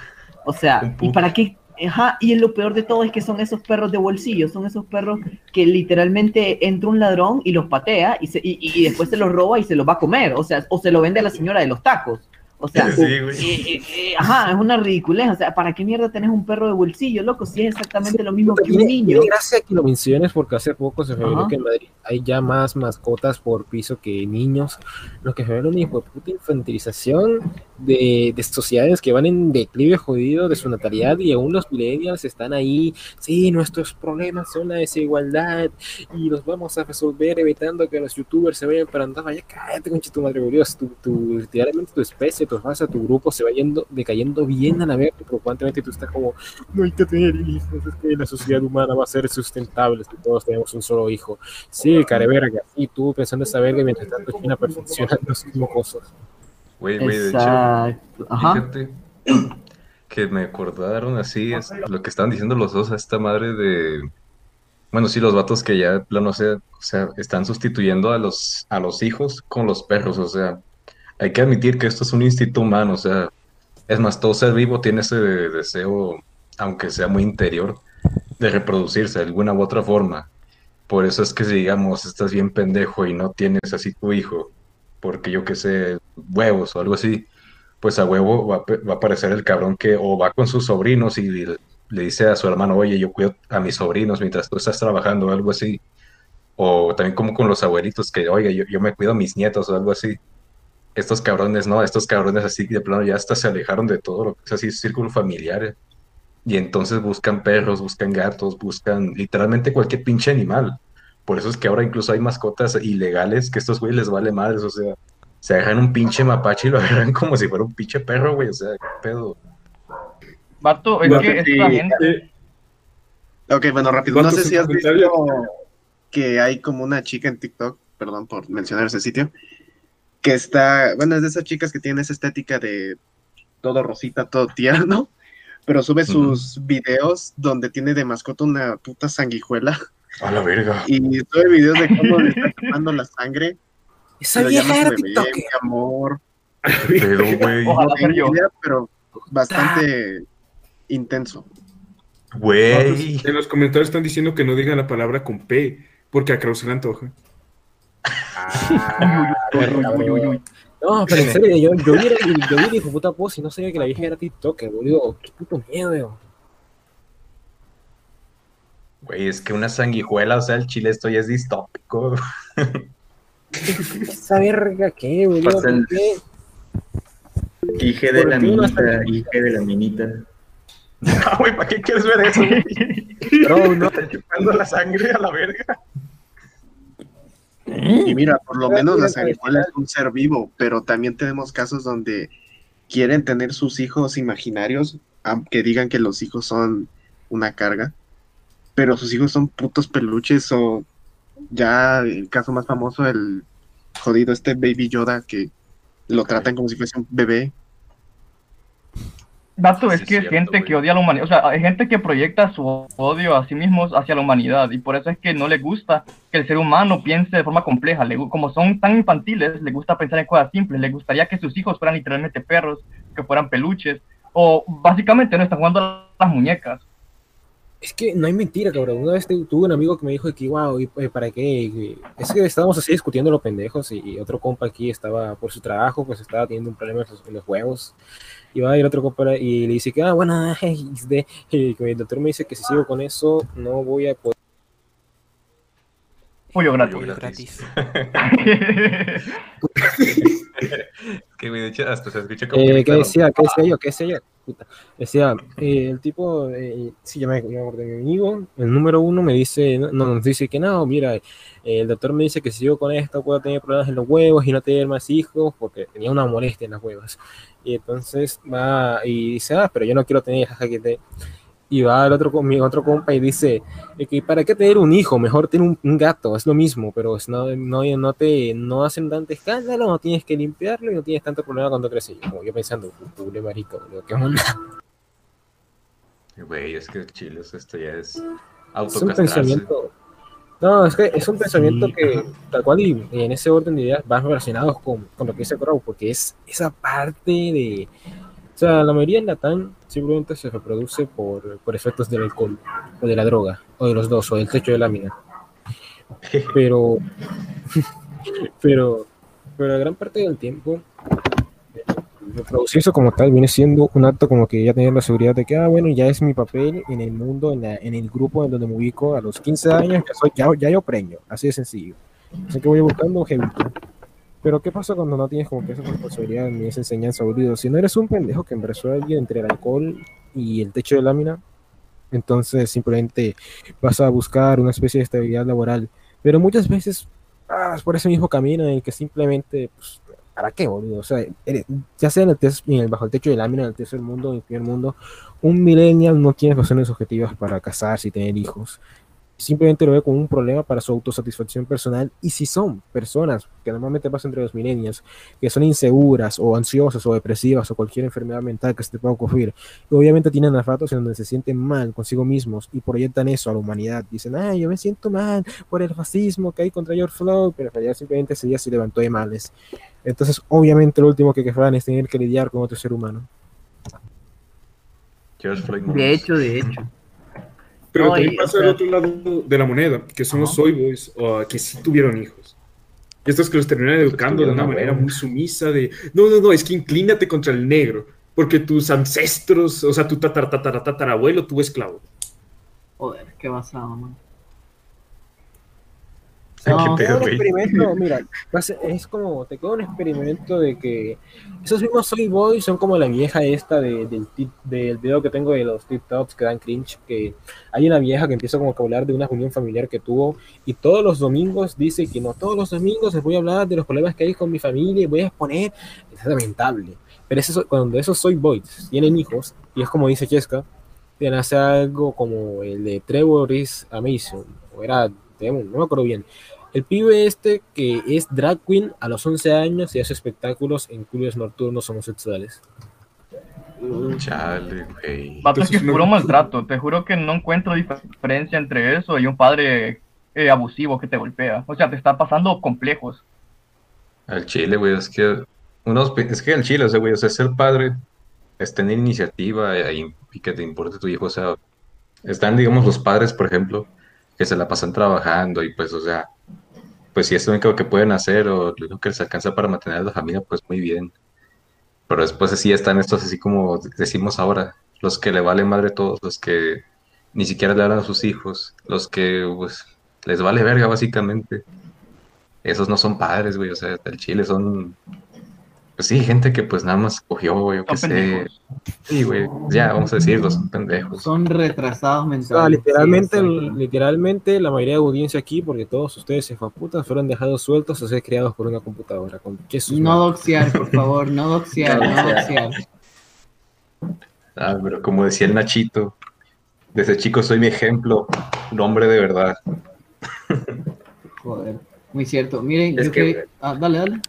O sea, ¿y para qué? Ajá, y lo peor de todo es que son esos perros de bolsillo, son esos perros que literalmente entra un ladrón y los patea y, se- y, y después se los roba y se los va a comer, o sea, o se lo vende a la señora de los tacos. O sea, Sí, güey. eh, eh, eh, ajá, es una ridiculez, o sea, ¿para qué mierda tenés un perro de bolsillo, loco? Si es exactamente lo mismo que un niño. tiene gracia que lo menciones porque hace poco se reveló que en Madrid hay ya más mascotas por piso que niños, lo que revela una hijo de puta infantilización de, de sociedades que van en declive jodido de su natalidad y aún los millennials están ahí, sí, nuestros problemas son la desigualdad y los vamos a resolver evitando que los youtubers se vayan para andar, vaya, cállate con tu madre, Dios, tu, tu, literalmente tu especie, tu raza, tu grupo se va yendo, decayendo bien a la verga, pero constantemente tú estás como, no hay que tener hijos, es que la sociedad humana va a ser sustentable si todos tenemos un solo hijo. Sí, care verga, y tú pensando esa verga mientras tanto China perfecciona [LAUGHS] las mismas cosas. Güey, güey, de hecho, Exacto, ajá. fíjate que me acordaron así, es lo que estaban diciendo los dos a esta madre de, bueno, sí, los vatos que ya, de plano, o sea, o sea, están sustituyendo a los, a los hijos con los perros, o sea, hay que admitir que esto es un instinto humano, o sea, es más, todo ser vivo tiene ese deseo, aunque sea muy interior, de reproducirse de alguna u otra forma. Por eso es que si digamos, estás bien pendejo y no tienes así tu hijo, porque yo que sé, huevos o algo así, pues a huevo va, a aparecer el cabrón que o va con sus sobrinos y le, le dice a su hermano, oye, yo cuido a mis sobrinos mientras tú estás trabajando o algo así. O también como con los abuelitos que, oiga, yo, yo me cuido a mis nietos o algo así. Estos cabrones, no, estos cabrones así de plano ya hasta se alejaron de todo lo que es así círculo familiar. Y entonces buscan perros, buscan gatos, buscan literalmente cualquier pinche animal. Por eso es que ahora incluso hay mascotas ilegales que a estos güeyes les vale madres, o sea, se agarran un pinche mapache y lo [LAUGHS] agarran como si fuera un pinche perro, güey, o sea, qué pedo. Vato, es que. Ok, bueno, rápido. No sé si has visto que hay como una chica en TikTok, perdón por mencionar ese sitio, que está, bueno, es de esas chicas que tienen esa estética de todo rosita, todo tierno, [LAUGHS] pero sube sus videos donde tiene de mascota una puta sanguijuela A la verga. y sube videos de cómo le está tomando la sangre. Esa vieja era mi amor. Pero, [LAUGHS] güey, pero bastante intenso. güey. En los comentarios están diciendo que no digan la palabra con P, porque a Kraus se le antoja. [LAUGHS] Ah, No, pero en serio, yo, yo vi, yo vi de puta post y no sabía que la vieja era TikToker, boludo. Qué puto miedo, weón. Güey, es que una sanguijuela, o sea, el chile esto ya es distópico. [LAUGHS] Esa verga, ¿qué, boludo? Pasa el- ¿Por qué? Hije de ¿Por la minita, hije de la minita. No, [LAUGHS] güey, ¿para qué quieres ver eso? [LAUGHS] Bro, no. Están chupando la sangre a la verga. Y mira, por lo menos Mira, la sanguijuela es un ser vivo, pero también tenemos casos donde quieren tener sus hijos imaginarios, aunque digan que los hijos son una carga, pero sus hijos son putos peluches o ya el caso más famoso, el jodido este Baby Yoda que lo tratan como si fuese un bebé. Dato es que es gente que odia a la humanidad, o sea, hay gente que proyecta su odio a sí mismos hacia la humanidad y por eso es que no les gusta que el ser humano piense de forma compleja, le como son tan infantiles, les gusta pensar en cosas simples, les gustaría que sus hijos fueran literalmente perros, que fueran peluches, o básicamente no están jugando a las muñecas. Es que no hay mentira, cabrón. Una vez tu- tuve un amigo que me dijo que, wow, ¿y eh, para qué? Es que estábamos así discutiendo los pendejos y, y otro compa aquí estaba por su trabajo, pues estaba teniendo un problema en los, en los huevos. Y va a ir otro compa y le dice que, ah, bueno, [LAUGHS] que el doctor me dice que si sigo con eso, no voy a poder. Pollo gratis. Pollo gratis. [LAUGHS] que hecho hasta se escucha como Eh, ¿Qué decía? ¿Qué decía yo? ¿Qué decía yo? Puta. Decía, eh, el tipo, eh, sí, ya me, me acordé de mi amigo, el número uno me dice, no, no, nos dice que no, mira, eh, el doctor me dice que si sigo con esto puedo tener problemas en los huevos y no tener más hijos porque tenía una molestia en las huevas. Y entonces va y dice, ah, pero yo no quiero tener jaja, que te... Y va el otro, con mi otro compa y dice, eh, que ¿para qué tener un hijo? Mejor tener un, un gato, es lo mismo, pero no, no, no te no hacen tanto escándalo, no tienes que limpiarlo y no tienes tanto problema cuando crece. Y Como yo pensando, pule marica, boludo, qué onda. Güey, es que chiles, esto ya es Es un pensamiento. No, es que es un pensamiento que, tal cual, y en ese orden de ideas van relacionados con, con lo que dice Crow, porque es esa parte de. O sea, la mayoría en Latam simplemente se reproduce por, por efectos del alcohol, o de la droga, o de los dos, o del techo de lámina. [LAUGHS] Pero. pero. Pero la gran parte del tiempo, reproducirse como tal viene siendo un acto como que ya tener la seguridad de que, ah, bueno, ya es mi papel en el mundo, en, la- en el grupo en donde me ubico a los 15 años, ya, soy, ya, ya yo premio, así de sencillo. Así que voy buscando jevito. Pero ¿qué pasa cuando no tienes como que esa responsabilidad ni esa enseñanza, boludo? Si no eres un pendejo que embarazó a alguien entre el alcohol y el techo de lámina, entonces simplemente vas a buscar una especie de estabilidad laboral. Pero muchas veces vas por ese mismo camino en el que simplemente, pues, ¿para qué, boludo? O sea, ya sea en el, tes- en el- bajo el techo de lámina, en el tercer mundo, en el primer mundo, un millennial no tiene razones objetivas para casarse y tener hijos. Simplemente lo ve como un problema para su autosatisfacción personal. Y si son personas que normalmente pasa entre los millennials, que son inseguras o ansiosas o depresivas o cualquier enfermedad mental que se te pueda ocurrir, y obviamente tienen ratos en donde se sienten mal consigo mismos y proyectan eso a la humanidad. Dicen, ah, yo me siento mal por el racismo que hay contra George Floyd, pero en realidad simplemente ese día se levantó de males. Entonces, obviamente, lo último que querrán es tener que lidiar con otro ser humano. George Floyd De hecho, de hecho. Pero No, también y, pasa o el sea- otro lado de la moneda, que son los soy boys, o que sí tuvieron hijos. Y estos que los terminan educando de una manera muy sumisa de, no, no, no, es que inclínate contra el negro, porque tus ancestros, o sea, tu tatar, tatar, tatarabuelo tuvo esclavo. Joder, qué basado, man. No, pedo, un experimento, mira, es como, te queda un experimento de que esos mismos Soy Boys son como la vieja esta de- del, tip- del video que tengo de los TikToks que dan cringe, que hay una vieja que empieza como que a hablar de una reunión familiar que tuvo y todos los domingos dice que no, todos los domingos les voy a hablar de los problemas que hay con mi familia y voy a exponer, es lamentable, pero eso, cuando esos Soy Boys tienen hijos, y es como dice Cheska, te nace algo como el de Trevor is Amazing, o era, digamos, no me acuerdo bien. El pibe este que es drag queen a los 11 años y hace espectáculos en clubes nocturnos homosexuales. Chale, güey. Vato, es que es puro maltrato. Te juro que no encuentro diferencia entre eso y un padre eh, abusivo que te golpea. O sea, te está pasando complejos. Al chile, güey, es que unos, es que al chile, o sea, güey, o sea, ser padre es tener iniciativa y, y que te importe tu hijo, o sea, están, digamos, los padres, por ejemplo, que se la pasan trabajando y pues, o sea, pues si es lo único que pueden hacer o lo único que les alcanza para mantener a la familia, pues muy bien. Pero después así están estos, así como decimos ahora, los que le vale madre todos, los que ni siquiera le hablan a sus hijos, los que, pues, les vale verga, básicamente. Esos no son padres, güey, o sea, el chile son Pues sí, gente que pues nada más cogió, güey, yo qué sé. pendejos. Sí, güey, ya, vamos a decirlo, son pendejos. Son retrasados O mentales. literalmente, Sí, literalmente la mayoría de audiencia aquí, porque todos ustedes putas fueron dejados sueltos a ser criados por una computadora. Con No doxear, por favor, no doxear, [LAUGHS] no doxear. Ah, pero como decía el Nachito, desde chico soy mi ejemplo, un hombre de verdad. Joder, muy cierto. Miren, Es yo que- que... Ah, dale, dale.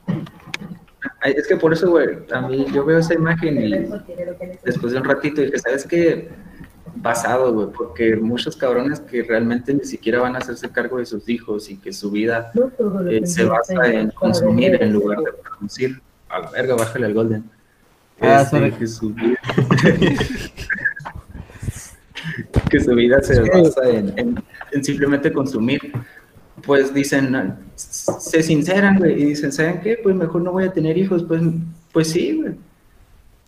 Es que por eso, güey, a mí yo veo esa imagen y después de un ratito dije, ¿sabes qué? Basado, güey, porque muchos cabrones que realmente ni siquiera van a hacerse cargo de sus hijos y que su vida eh, se basa en consumir en lugar de producir. A la verga, bájale al Golden. Ah, Este, que su vida, [LAUGHS] que su vida se basa en, en- en simplemente consumir. Pues dicen, se sinceran, güey, y dicen, ¿saben qué? Pues mejor no voy a tener hijos. Pues, pues sí, güey.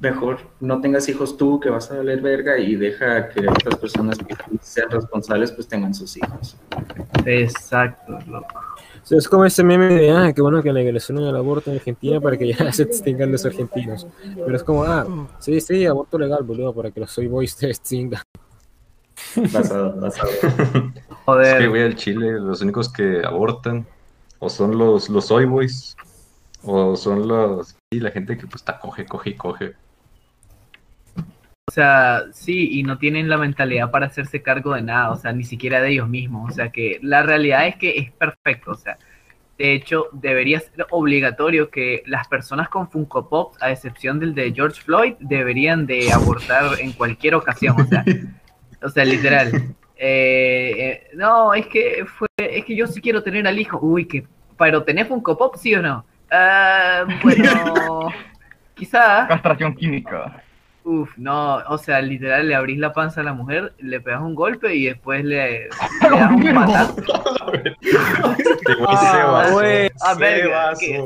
Mejor no tengas hijos tú, que vas a valer verga, y deja que otras personas que sean responsables, pues tengan sus hijos. Exacto, loco. Es como ese meme de, ah, qué bueno que legalizaron el aborto en Argentina para que ya [LAUGHS] se extingan los argentinos. Pero es como, ah, sí, sí, aborto legal, boludo, para que los soy boys se extingan. Basado, basado. Es que, güey, al Chile, los únicos que abortan o son los, los soy boys o son los... Y la gente que pues está coge, coge y coge. O sea, sí, y no tienen la mentalidad para hacerse cargo de nada, o sea, ni siquiera de ellos mismos. O sea, que la realidad es que es perfecto, o sea, de hecho, debería ser obligatorio que las personas con Funko Pop, a excepción del de George Floyd, deberían de abortar en cualquier ocasión, o sea, [LAUGHS] o sea, literal. Eh, eh, no, es que fue, es que yo sí quiero tener al hijo. Uy, que, pero ¿tenés Funko Pop, sí o no? Ah, [LAUGHS] bueno, quizá. Castración química. Uf, no, o sea, literal le abrís la panza a la mujer, le pegas un golpe y después le, le das un [LAUGHS] patazo. Ah, güey, ah, verga, que-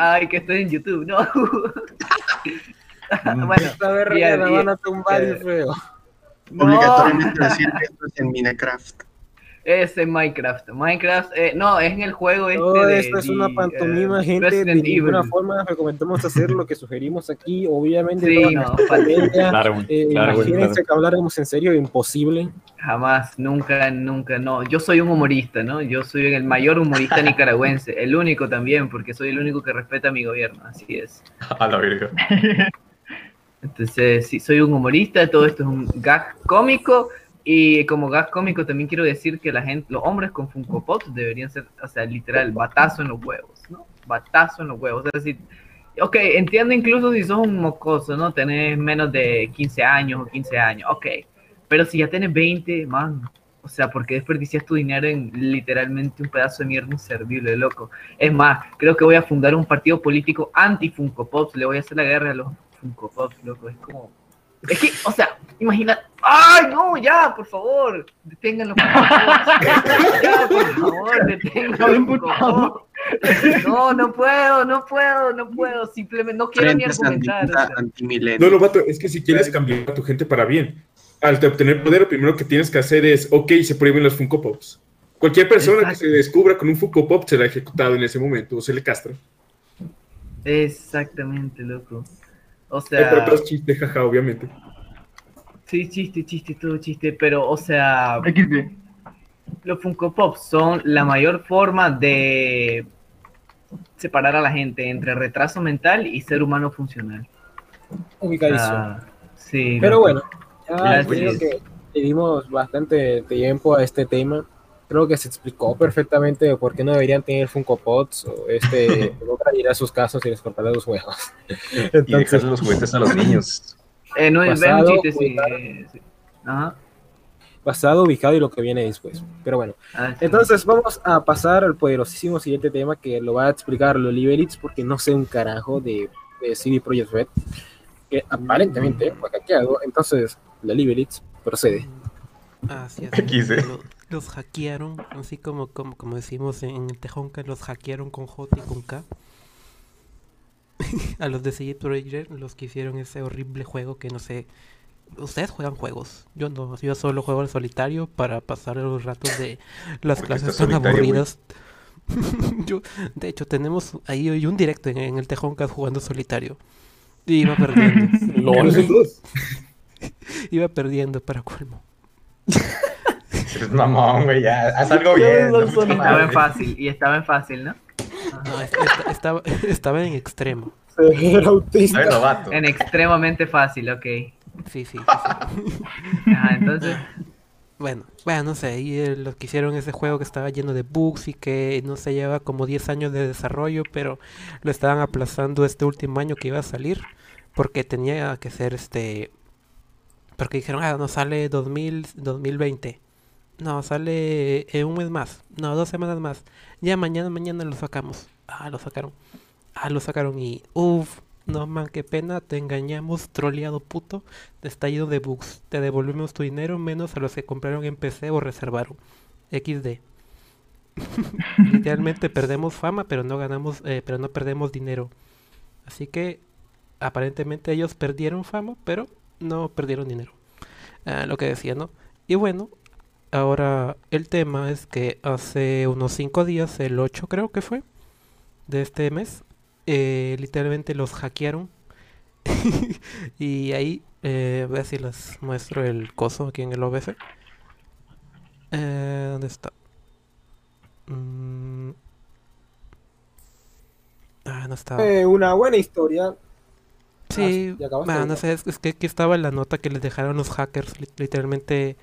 Ay, que estoy en YouTube, no. [LAUGHS] bueno, Esta verga y- la y- van a tumbar y eh, feo. No. Obligatoriamente decir que esto es en Minecraft. Es en Minecraft. Minecraft, eh, no, es en el juego este Todo de, esto es una de, pantomima, eh, gente. De ninguna Evil. forma recomendamos hacer lo que sugerimos aquí. [LAUGHS] Obviamente, Sí, no, comedia, [LAUGHS] Claro, eh, claro, imagínense claro. que habláramos en serio, imposible. Jamás, nunca, nunca, no. Yo soy un humorista, ¿no? Yo soy el mayor humorista nicaragüense, el único también, porque soy el único que respeta a mi gobierno, así es. [LAUGHS] A la verga. Entonces, sí, soy un humorista, todo esto es un gag cómico, y como gag cómico también quiero decir que la gente, los hombres con Funko Pops deberían ser, o sea, literal, batazo en los huevos, ¿no? Batazo en los huevos. Es decir, ok, entiendo incluso si sos un mocoso, ¿no? Tenés menos de 15 años o 15 años, ok. Pero si ya tenés 20, man, o sea, ¿por qué desperdicias tu dinero en literalmente un pedazo de mierda inservible, loco? Es más, creo que voy a fundar un partido político anti-Funko Pops, le voy a hacer la guerra a los Funko Pops, loco, es como... Es que, o sea, imagina... ¡Ay, no, ya, por favor! Detengan los Funko Pops. Ya, por favor, Pops. No, no puedo, no puedo, no puedo, simplemente no quiero ni argumentar. o sea. antimilenio. No, no, vato, es que si quieres cambiar a tu gente para bien, al te- obtener poder, lo primero que tienes que hacer es, ok, se prohíben los Funko Pops. Cualquier persona Exacto. que se descubra con un Funko Pop será ejecutado en ese momento o se le castra. Exactamente, loco. O Eh, pero sea, todo es chiste, jaja, obviamente. sí, chiste, chiste, todo chiste, pero, o sea, los Funko Pop son la mayor forma de separar a la gente entre retraso mental y ser humano funcional. Ubicadísimo. Ah, sí. Pero bueno, ya creo que le dimos bastante tiempo a este tema. Creo que se explicó perfectamente de por qué no deberían tener Funko Pops o este [LAUGHS] otra irá a sus casos y les cortará los huevos. Y [LAUGHS] dejarle los juguetes a los niños. Eh, no, un Pasado, chiste, sí. eh. Ajá. Pasado, ubicado y lo que viene después. Pero bueno, Ah, sí. entonces vamos a pasar al poderosísimo siguiente tema que lo va a explicar los Liberits porque no sé un carajo de, de CD Projekt Red que aparentemente fue hackeado. Entonces, la Liberits procede. Así es. Los hackearon, así como, como, como decimos en el Tejonca, los hackearon con J y con K. [LAUGHS] a los de CD Projekt, los que hicieron ese horrible juego que no sé. Ustedes juegan juegos. Yo no, yo solo juego al solitario para pasar los ratos de las Porque clases tan aburridas. [LAUGHS] Yo, de hecho, tenemos ahí hoy un directo en, en el Tejoncast jugando solitario. Y iba [LAUGHS] perdiendo. Iba perdiendo para colmo. Eres [LAUGHS] mamón, güey, ya. Haz algo bien. no Estaba en fácil, y estaba en fácil, ¿no? No, es- esta- estaba, [LAUGHS] estaba en extremo. [LAUGHS] Era autista. En extremadamente fácil, ok. Sí, sí, sí, sí. Ajá, entonces, Bueno, bueno, no sé, y eh, los que hicieron ese juego que estaba lleno de bugs y que no se lleva como 10 años de desarrollo, pero lo estaban aplazando este último año que iba a salir, porque tenía que ser este, porque dijeron, ah, no sale 2000, 2020, no, sale en un mes más, no, dos semanas más, ya mañana, mañana lo sacamos, ah, lo sacaron, ah, lo sacaron y, uff, no man, qué pena, te engañamos, troleado puto, está lleno de bugs. Te devolvemos tu dinero menos a los que compraron en PC o reservaron. XD. [LAUGHS] Literalmente perdemos fama, pero no ganamos, eh, pero no perdemos dinero. Así que aparentemente ellos perdieron fama, pero no perdieron dinero. Ah, lo que decía, ¿no? Y bueno, ahora el tema es que hace unos 5 días, el 8 creo que fue, de este mes, eh, literalmente los hackearon. [LAUGHS] y ahí, eh, voy a ver si les muestro el coso aquí en el OBS. Eh, ¿Dónde está? Mm. Ah, no estaba. Eh, una buena historia. Sí, Ah, ah, ¿no? sé, es, es que aquí estaba la nota que les dejaron los hackers. li- Literalmente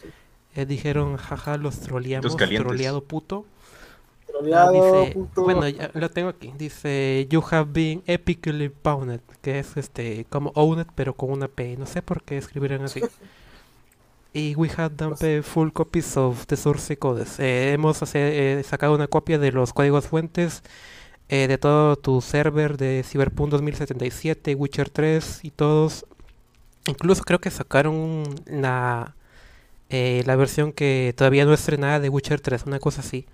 eh, dijeron, jaja, los troleamos, calientes. troleado puto. Ah, Troleado, dice, puto. bueno, ya lo tengo aquí. Dice, you have been epically pwned, que es este como owned pero con una P. No sé por qué escribieron así. [LAUGHS] y we have dumped full copies of the source codes. Eh, hemos hace- eh, sacado una copia de los códigos fuentes eh, de todo tu server de Cyberpunk 2077, Witcher 3 y todos. Incluso creo que sacaron la, eh, la versión que todavía no estrenada de Witcher 3, una cosa así.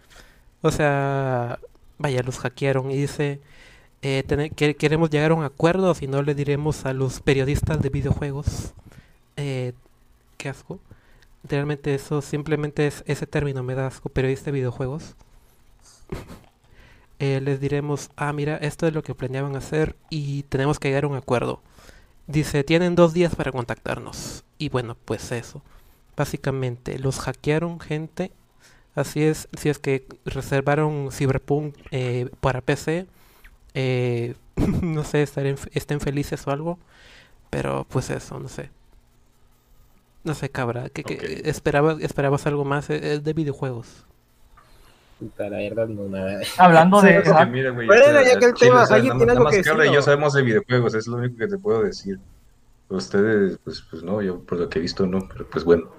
O sea, vaya, los hackearon y dice, eh, que- queremos llegar a un acuerdo, si no le diremos a los periodistas de videojuegos. Eh, qué asco. Realmente eso, simplemente es ese término me da asco, periodista de videojuegos. [LAUGHS] Eh, les diremos, ah, mira, esto es lo que planeaban hacer y tenemos que llegar a un acuerdo. Dice, tienen dos días para contactarnos. Y bueno, pues eso. Básicamente, los hackearon gente. Así es, si es que reservaron Cyberpunk eh, para PC. eh, [LAUGHS] no sé, estaren, estén felices o algo. Pero pues eso, no sé. No sé, cabra. ¿qué, qué- esperabas, ¿Esperabas algo más eh, eh, de videojuegos? Puta, la verdad, no, nada. [LAUGHS] Hablando de Es que hack- mira, güey, Bueno, ya que el chile, tema, o sea, ¿alguien nada- tiene nada algo más que Cabra y yo sabemos de videojuegos, es lo único que te puedo decir. Ustedes, pues, pues no, yo por lo que he visto no, pero pues bueno.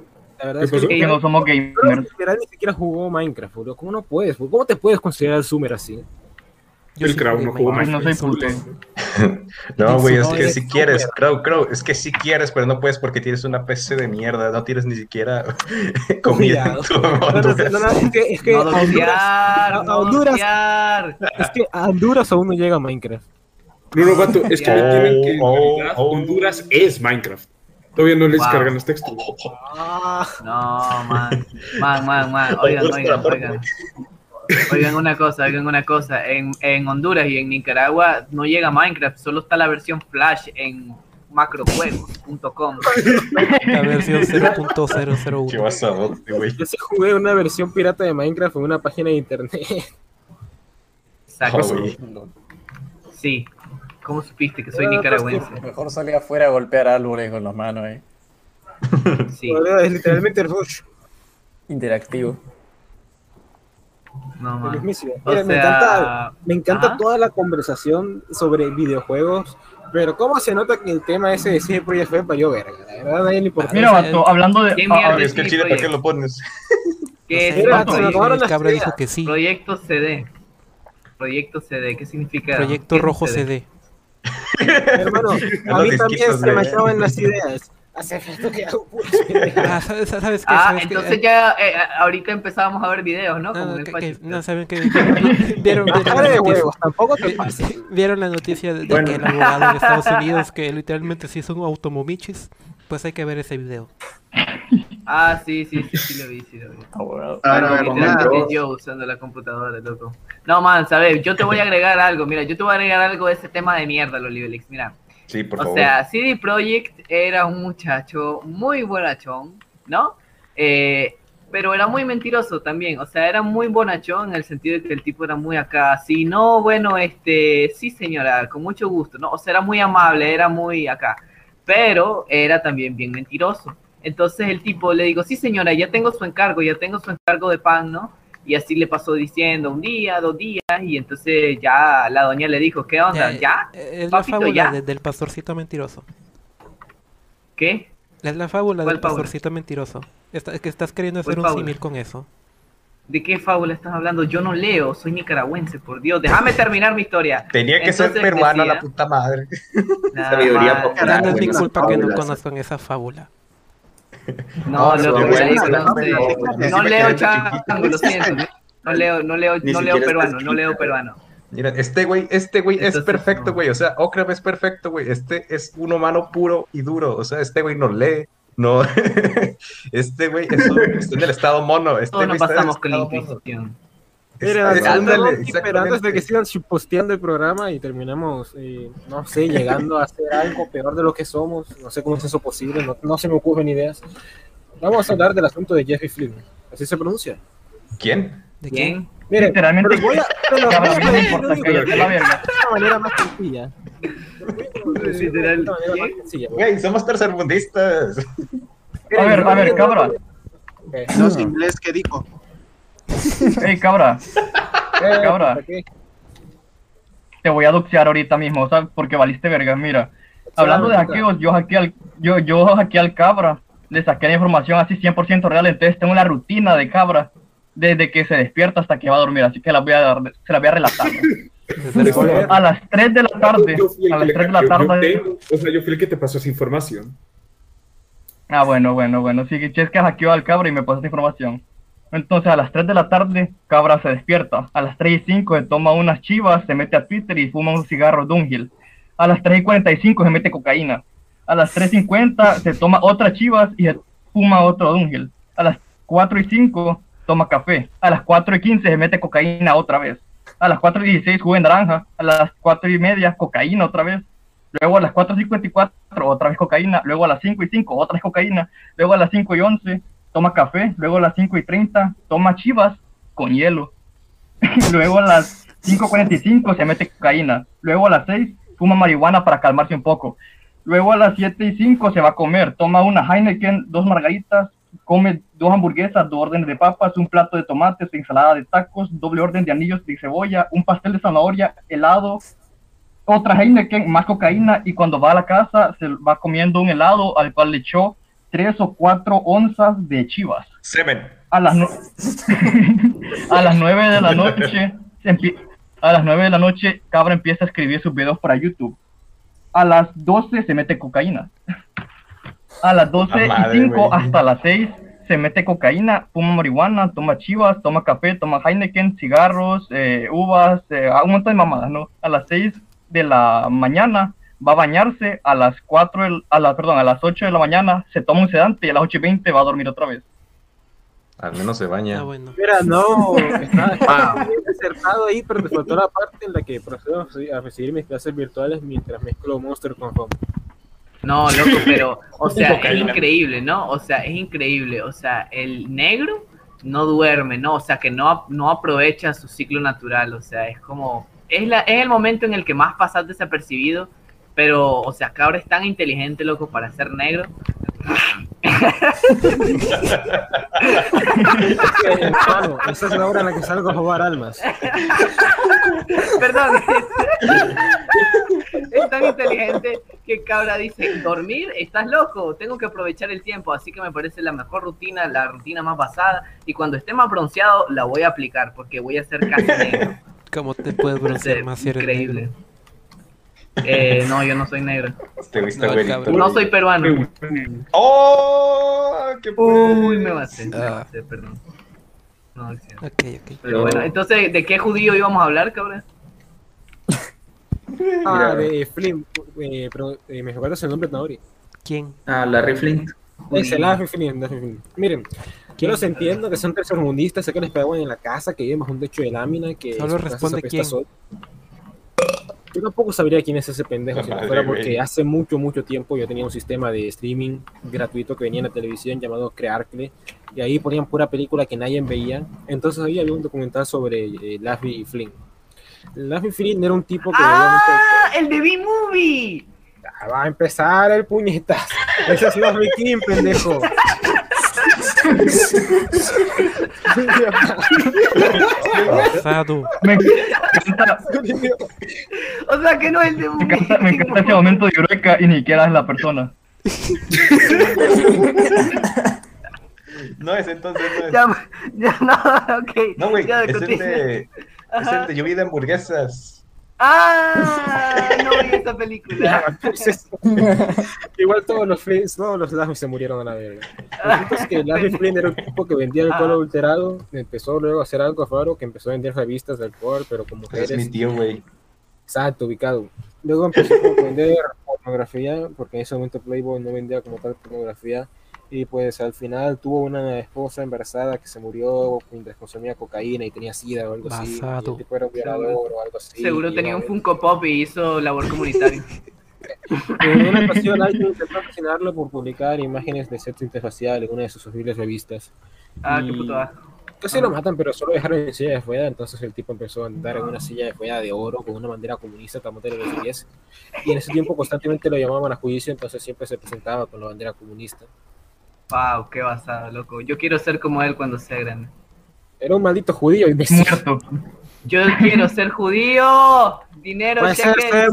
La verdad ¿Qué es que que no somos gamers. Literal ni siquiera jugó Minecraft, boludo. ¿Cómo no puedes? boludo? ¿Cómo te puedes considerar Zoomer así? Yo El sí Crow no jugó Minecraft, no soy puto. [LAUGHS] No, güey, es no, que si quieres. Crow, Crow, es que si quieres, pero no puedes porque tienes una PC de mierda, no tienes ni siquiera [LAUGHS] comida en Cuidado. tu No, no, Honduras. no, no, es que, es que no a Honduras, a no es que a Honduras aún no llega Minecraft. No, no, vato, es que [LAUGHS] no tienen que en Oh, realidad oh. Honduras es Minecraft. Todavía no les Wow. cargan los textos. [LAUGHS] No, man. Man, man, man. [LAUGHS] Oigan, oigan, oigan. Oigan una cosa, oigan una cosa. En, en Honduras y en Nicaragua no llega Minecraft, solo está la versión Flash en macrojuegos.com. [LAUGHS] La versión Qué 0.001. basadote, güey. yo sí jugué una versión pirata de Minecraft en una página de internet. Exacto. Oh. Sí. ¿Cómo supiste que soy pues, nicaragüense? Mejor salir afuera a golpear árboles con las manos, eh. [LAUGHS] Sí. Es literalmente Rush. Interactivo. No, man. O me sea, encanta, me encanta ajá. toda la conversación sobre videojuegos, pero cómo se nota que el tema ese de CD Projekt fue para yo verga. La verdad, nadie le importa. Mira, vato, hablando de. ¿Qué ah, ah, Es que chile, ¿para qué lo pones? [LAUGHS] ¿Qué No sé, vato? el cabra dijo que sí. Proyecto CD. Proyecto CD, ¿qué significa? Proyecto ¿Qué es un Rojo CD. Hermano, [LAUGHS] a mí también se me de- acaban las ideas. Hace rato que hago. Ah, ¿sabes, sabes qué? Ah, ¿Sabes qué? entonces ya eh, ahorita empezábamos a ver videos, ¿no? No, Como que- que- no, ¿saben qué? [LAUGHS] Vieron, vieron, Cara la de noticia- huevos, tampoco te [LAUGHS] vieron la noticia de, de Bueno. que el abogado en Estados Unidos que literalmente se hizo un automomichis. Pues hay que ver ese video. Ah, sí, sí, sí, sí lo vi, sí lo vi. Yo usando la computadora, loco. No, man, sabes, yo te voy a agregar algo, mira, yo te voy a agregar algo de ese tema de mierda, los Libelix, mira. Sí, por o favor. sea, CD Projekt era un muchacho muy bonachón, ¿no? Eh, pero era muy mentiroso también, o sea, era muy bonachón en el sentido de que el tipo era muy acá, sí, no, bueno, este, sí señora, con mucho gusto, ¿no? O sea, era muy amable, era muy acá, pero era también bien mentiroso. Entonces el tipo le digo, sí señora, ya tengo su encargo, ya tengo su encargo de pan, ¿no? Y así le pasó diciendo un día, dos días, y entonces ya la doña le dijo, ¿qué onda? ¿Ya? Es la fábula ya. de- del pastorcito mentiroso. ¿Qué? Es la fábula ¿Cuál del fábula? pastorcito mentiroso. Está- que estás queriendo ¿Cuál hacer un símil con eso. ¿De qué fábula estás hablando? Yo no leo, soy nicaragüense, por Dios. Déjame terminar mi historia. Tenía que ser peruano decía- la puta madre. Sabiduría popular. No es mi culpa que no conozcan esa fábula. No, No, loco, no, leo chango, lo siento. No leo, no leo, no leo peruano, no leo peruano. Mira, este güey, este güey es perfecto, no. güey. O sea, Okram es perfecto, güey. Este es un humano puro y duro. O sea, este güey no lee. No, [LAUGHS] este güey es un- está en el estado mono. Este en el pasamos con la. Inquisición. Mira, esperando hasta que sigan posteando el programa y terminamos, eh, no sé, llegando a hacer algo peor de lo que somos. No sé cómo es eso posible, no, no se me ocurren ideas. Vamos a hablar del asunto de Jeffrey Flynn. ¿Así se pronuncia? ¿Quién? ¿De ¿Quién? Mire, Literalmente, pero voy a, pero cabrón, no me importa, la verga. de una manera más sencilla. Literal, De una manera más sencilla. Güey, somos tercermundistas. A ver, a ver, cabra. No sé inglés, ¿qué dijo? Ey, cabra. Eh, Cabra. Te voy a doxear ahorita mismo, ¿sabes? Porque valiste verga, mira. Hablando de hackeos, yo hackeé al, yo, yo hackeé al cabra. Le saqué la información así 100% real. Entonces tengo una rutina de cabra. Desde que se despierta hasta que va a dormir. Así que la voy a dar, se la voy a relatar. ¿no? [LAUGHS] A las 3 de la tarde. Yo A las le 3 de la yo tarde. tengo- o sea, yo fui el que te pasó esa información. Ah, bueno, bueno, bueno. Sí, que hackeó al cabra y me pasó esta información. Entonces, a las 3 de la tarde, cabra se despierta. A las 3 y 5 se toma unas chivas, se mete a Twitter y fuma un cigarro Dunhill. A las 3 y 45 se mete cocaína. A las 3.50 se toma otras chivas y se fuma otro Dunhill. A las 4 y 5 toma café. A las 4 y 15 se mete cocaína otra vez. A las 4 y 16 jugo de naranja. A las 4 y media cocaína otra vez. Luego a las 4.54 otra vez cocaína. Luego a las 5 y 5 otra vez cocaína. Luego a las 5 y 11 toma café. Luego a las 5 y 30 toma chivas con hielo. [LAUGHS] Luego a las 5.45 se mete cocaína. Luego a las 6 fuma marihuana para calmarse un poco. Luego a las 7 y 5 se va a comer. Toma una Heineken, dos margaritas, come dos hamburguesas, dos órdenes de papas, un plato de tomates, ensalada de tacos, doble orden de anillos de cebolla, un pastel de zanahoria, helado, otra Heineken, más cocaína y cuando va a la casa se va comiendo un helado al cual le echó tres o cuatro onzas de chivas. Semen. A las, [LAUGHS] a las 9 de la noche, se empie- a las 9 de la noche, Cabra empieza a escribir sus videos para YouTube. A las 12 se mete cocaína. A las 12 La madre, y 5 güey. hasta las 6 se mete cocaína, fuma marihuana, toma chivas, toma café, toma Heineken, cigarros, eh, uvas, eh, un montón de mamadas, ¿no? A las 6 de la mañana va a bañarse, a las 4, del- a la, perdón, a las 8 de la mañana se toma un sedante y a las 8 y 20 va a dormir otra vez. Al menos se baña. Ah, bueno. Mira, no, [LAUGHS] está, bien acertado ahí, pero te faltó la parte en la que procedo a recibir mis clases virtuales mientras mezclo Monster con Home. No, loco, [LAUGHS] pero, o sea, es increíble, ¿no? O sea, es increíble. O sea, el negro no duerme, ¿no? O sea, que no, no aprovecha su ciclo natural. O sea, es como. Es, la, es el momento en el que más pasas desapercibido. Pero, o sea, cabra es tan inteligente, loco, para ser negro. [LAUGHS] Esa es la hora en la que salgo a jugar almas. [LAUGHS] Perdón. es tan inteligente que cabra dice, dormir, estás loco, tengo que aprovechar el tiempo, así que me parece la mejor rutina, la rutina más basada, y cuando esté más bronceado la voy a aplicar, porque voy a ser casi negro. [LAUGHS] ¿Cómo te puedes broncear más si eres Increíble. Eh, no, yo no soy negro. Te viste No, güerito. No soy peruano. ¡Oh! ¡Qué Uy, me maté, me Ah. maté, perdón. No, es cierto. Ok, ok. Pero bueno, entonces, ¿de qué judío íbamos a hablar, cabrón? Ah, de Flynn, eh, pero eh, me recuerdas el nombre de Naori. ¿Quién? Ah, Larry Flint. Es el Laugh Flynn, Laugh Flynn. Miren, yo los entiendo que son tercermundistas, sé que les pegaban en la casa, que viven bajo un techo de lámina, que Solo responde quién. sol. Yo tampoco sabría quién es ese pendejo, si no fuera porque hace mucho, mucho tiempo yo tenía un sistema de streaming gratuito que venía en la televisión llamado Crearcle, y ahí ponían pura película que nadie veía. Entonces ahí había un documental sobre eh, Laffy y Flynn. Laffy Flynn era un tipo que ¡Ah! ¡El de B-Movie! Va a empezar el puñetazo. Ese es Laffy King, pendejo. Me encanta, O sea que no es el de me encanta, me encanta ese momento de Eureka y ni siquiera es la persona. [LAUGHS] No es entonces, no es. Ya, ya, [LAUGHS] no, ok. No, güey, es el de. Es el de Lluvia de hamburguesas. ¡Ah! No vi esta película. [LAUGHS] Igual todos los Flynns, todos los Laffy se murieron a la verga. Punto es que Laffy Flynn era un tipo que vendía alcohol Ah. adulterado, empezó luego a hacer algo raro, que empezó a vender revistas de alcohol, pero con Ese mujeres. es mi tío, güey. Exacto, ubicado. Luego empezó a vender pornografía, porque en ese momento Playboy no vendía como tal pornografía. Y pues al final tuvo una esposa embarazada que se murió mientras consumía cocaína y tenía sida o algo así. Basado. tipo era un violador o algo así. Seguro tenía un Funko Pop y hizo labor comunitaria. [LAUGHS] En una ocasión alguien intentó asesinarlo por publicar imágenes de sexo interfacial en una de sus horribles revistas. Ah, qué Y puto asco. Casi lo matan, pero solo dejaron en silla de rueda. Entonces el tipo empezó a andar en una silla de rueda de oro con una bandera comunista tamote de los pies. Y en ese tiempo constantemente lo llamaban a juicio, entonces siempre se presentaba con la bandera comunista. Wow, qué basado, loco. Yo quiero ser como él cuando sea grande. Era un maldito judío y Muerto. Yo quiero ser judío. Dinero, Puede ser, cheques.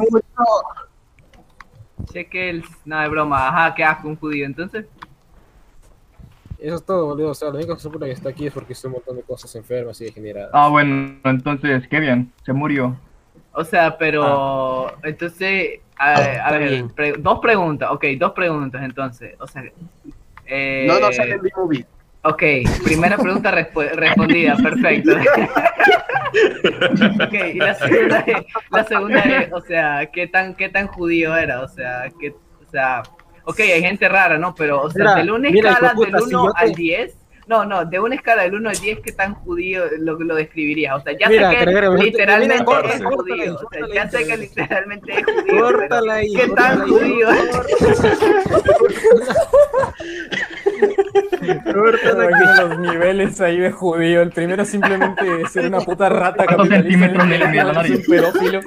Cheques. No, es broma. Ajá, qué asco un judío. Entonces, Eso es todo, boludo. O sea, la única razón por la que está aquí es porque hizo un montón de cosas enfermas y degeneradas. Ah, bueno, entonces, qué bien, se murió. o sea, pero. Entonces, a, ver, pre- dos preguntas. Ok, dos preguntas entonces. O sea. Eh, No, no sale en B-Movie. Ok, primera pregunta respondida, perfecto. [LAUGHS] ok, y la segunda, es, la segunda es, o sea, ¿qué tan, qué tan judío era? O sea, que, o sea, ok, hay gente rara, ¿no? Pero, o sea, Mira, de una mira, del puta, 1 si yo te- al 10, no, no, de una escala del 1 al 10, ¿qué tan judío lo, lo describirías? O sea, ya Mira, sé que mira, literalmente mira, es córtale, judío, o sea, córtale ya ahí, sé que pero- literalmente es judío, pero Córtala ahí, ¿qué tan córtala ahí. judío Imagino los niveles ahí de judío. El primero simplemente es ser una puta rata ¿Cuántos capitalista. centímetros mide la nariz? Un pedófilo.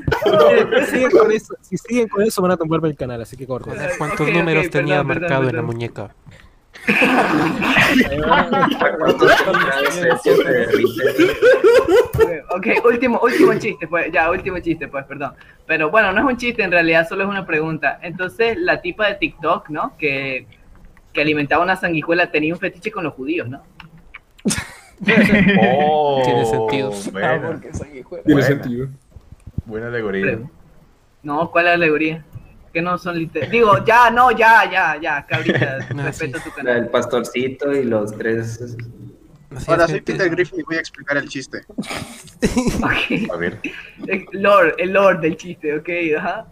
Si siguen con eso, si siguen con eso van a tumbarme el canal, así que. Joder, ¿Cuántos ok, ok, números perdón, tenía perdón, marcado en la perdón. muñeca? [LAUGHS] Ok, último, último chiste, pues, ya, último chiste, pues, perdón. Pero bueno, no es un chiste, en realidad solo es una pregunta. Entonces, la tipa de TikTok, ¿no? Que, que alimentaba una sanguijuela tenía un fetiche con los judíos, ¿no? [LAUGHS] Oh, Tiene sentido. Ah, Buena, sanguijuela. Tiene Buena. sentido. buena alegoría. No, ¿cuál es la alegoría? Que no son literales. Digo, ya, no, ya, ya, ya, cabrita, [LAUGHS] No, respeto sí. tu canal. del pastorcito y los tres. Así es, soy. Peter Griffin y voy a explicar el chiste. A ver. [LAUGHS] el lord, el lord del chiste, ok, ajá.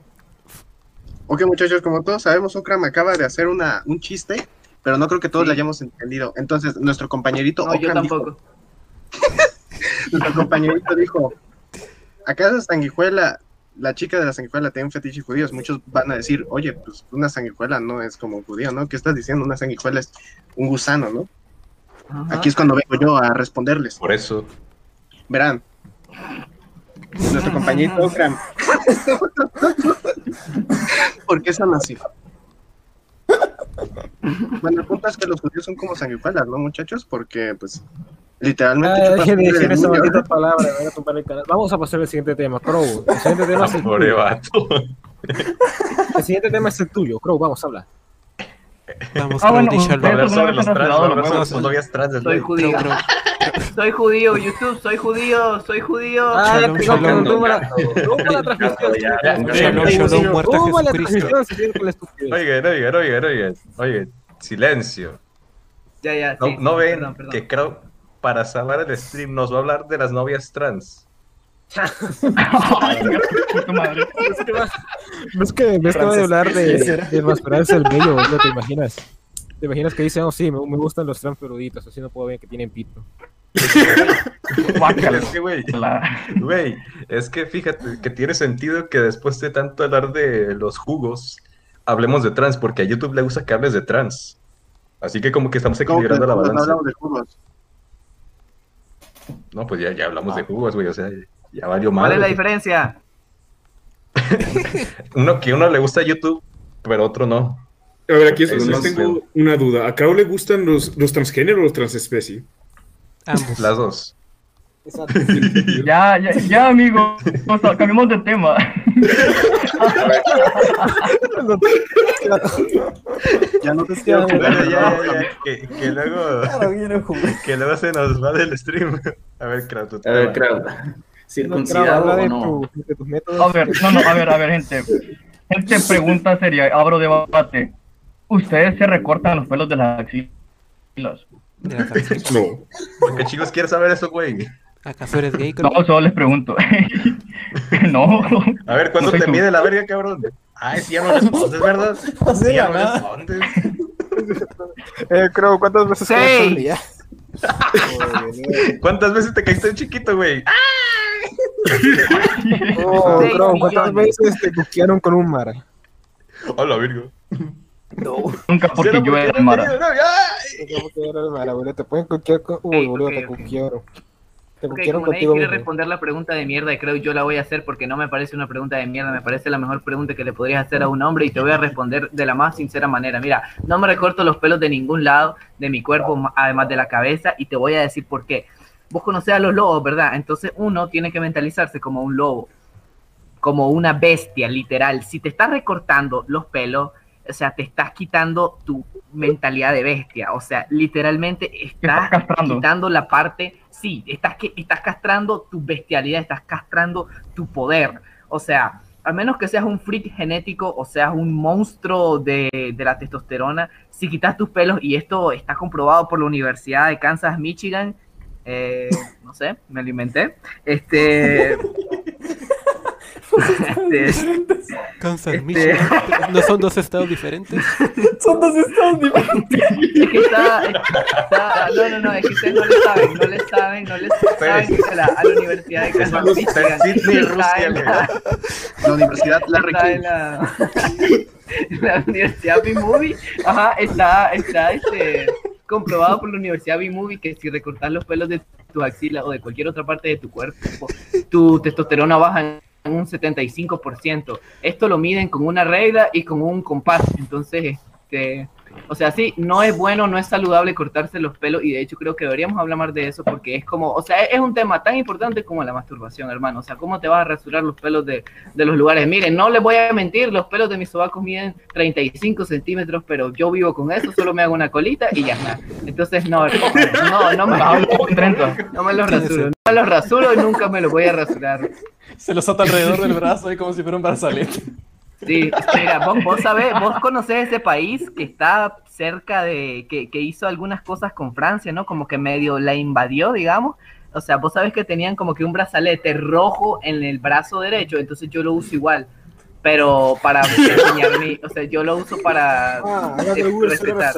Ok, muchachos, como todos sabemos, Okram acaba de hacer una, un chiste, pero no creo que todos Sí. lo hayamos entendido. Entonces, nuestro compañerito No, yo dijo- tampoco. [LAUGHS] nuestro compañerito dijo, ¿acaso sanguijuela, la chica de la sanguijuela tiene un fetiche judíos? Muchos van a decir, oye, pues una sanguijuela no es como un judío, ¿no? ¿Qué estás diciendo? Una sanguijuela es un gusano, ¿no? Ajá. Aquí es cuando vengo yo a responderles. Por eso. Verán. Nuestro compañito Okram. [LAUGHS] ¿Por qué son así? Bueno, el punto es que los judíos son como sanguijuelas, ¿no, muchachos? Porque, pues, literalmente. Ah, chupan dejen de esa maldita palabra, me van a tumbar el canal. Vamos a pasar al siguiente tema, Crow. El siguiente tema es el tuyo. vato. El siguiente tema es el tuyo, Crow, vamos, habla. Vamos, Ah, Crow, bueno. Hablar sobre los trans, hablar sobre sus novias trans. Soy judío. Crow, Crow. [LAUGHS] Soy judío, YouTube, soy judío, soy judío. Ah, ya, shalom. tumba la- transmisión. Tumba la transmisión. Oigan, oigan, oigan, oigan. Oigan, silencio. Ya, ya, No, sí, no ven perdón, perdón. que Crow, para salvar el stream, nos va a hablar de las novias trans. No [LAUGHS] es que, no es que, no es que voy a hablar de, de Masperarse el bello, ¿no te imaginas? ¿Te imaginas que dicen, oh sí, me, me gustan los trans peluditos, así no puedo ver que tienen pito? [LAUGHS] Es que, güey, güey, es que fíjate que tiene sentido que después de tanto hablar de los jugos, hablemos de trans, porque a YouTube le gusta que hables de trans. Así que como que estamos equilibrando la No balanza. hablamos de jugos. No, pues ya, ya hablamos de jugos, güey, o sea, ya valió mal. ¿Cuál es la diferencia? [LAUGHS] Uno que uno le gusta YouTube, pero otro no. A ver, aquí es donde tengo una duda. ¿A Cao le gustan los, los transgéneros o los transespecie? Ambos. Las dos. [LAUGHS] Ya, ya, ya, amigo. O sea, cambiemos de tema. [LAUGHS] Ya no te quiero ya, jugar. ya, ya, que, que luego, Claro, quiero jugar. [LAUGHS] que luego se nos va del stream. A ver, Kraut. A ver. Kraut. ¿Circuncidado de, o no? tu- de tus métodos. A ver, no, no, a ver, a ver, gente. Gente, pregunta seria, abro debate. ¿Ustedes se recortan los pelos de las axilas? De las axilas. No. ¿Por qué chicos quieres saber eso, güey? ¿Acaso eres gay? No, solo les pregunto. [LAUGHS] no. A ver, ¿cuándo No te tú. mide la verga, cabrón? Ay, sí, ya no respondes, ¿verdad? [LAUGHS] No sé Sí, ya no respondes. [LAUGHS] Eh, creo, ¿cuántas veces día? Joder, ¿Cuántas veces te caíste de chiquito, güey? Oh, Crow, ¿cuántas veces te cuquearon con un mar? Hola, Virgo. Nunca porque ¿Será yo porque era no Mara. tenía novia? Ay. ¿Cómo que era el mar, abuelo? Te pueden cuquear con... Uy, boludo, te cuquearon. Te Ok, cuquearon como nadie contigo quiere responder la pregunta de mierda, y creo yo la voy a hacer porque no me parece una pregunta de mierda, me parece la mejor pregunta que le podrías hacer a un hombre y te voy a responder de la más sincera manera. Mira, no me recorto los pelos de ningún lado de mi cuerpo, además de la cabeza, y te voy a decir por qué. Vos conocés a los lobos, ¿verdad? Entonces uno tiene que mentalizarse como un lobo, como una bestia, literal. Si te estás recortando los pelos, o sea, te estás quitando tu mentalidad de bestia. O sea, literalmente estás quitando la parte, sí, estás, que, estás castrando tu bestialidad, estás castrando tu poder. O sea, al menos que seas un freak genético o seas un monstruo de, de la testosterona, si quitas tus pelos, y esto está comprobado por la Universidad de Kansas, Michigan, eh, no sé, me lo inventé, este... [LAUGHS] este Kansas, Este- Michigan. [LAUGHS] ¿No son dos estados diferentes? Son dos estados diferentes. Es que está, está- no, no, no, es que ustedes no le saben, no le saben, no le saben que a la, a la Universidad de Kansas Michigan Sydney, Rusia, la, La Universidad La la, Universidad B-Movie, ajá, está, está este, comprobado por la Universidad B-Movie que si recortas los pelos de tu axila o de cualquier otra parte de tu cuerpo, tu testosterona baja en un 75%. Esto lo miden con una regla y con un compás. Entonces, este, o sea, sí, no es bueno, no es saludable cortarse los pelos y de hecho creo que deberíamos hablar más de eso porque es como, o sea, es un tema tan importante como la masturbación, hermano. O sea, ¿cómo te vas a rasurar los pelos de, de los lugares? Miren, no les voy a mentir, los pelos de mis sobacos miden 35 centímetros, pero yo vivo con eso, solo me hago una colita y ya está. Entonces, no, no, no me, no me los rasuro. No me los rasuro y nunca me los voy a rasurar. Se los ata alrededor del brazo ahí como si fuera un brazalete. Sí, es que mira, vos, vos sabés, vos conocés ese país que está cerca de, que, que hizo algunas cosas con Francia, ¿no? Como que medio la invadió, digamos. O sea, vos sabés que tenían como que un brazalete rojo en el brazo derecho, entonces yo lo uso igual. Pero para enseñar mi, o sea, yo lo uso para Ah, respetar.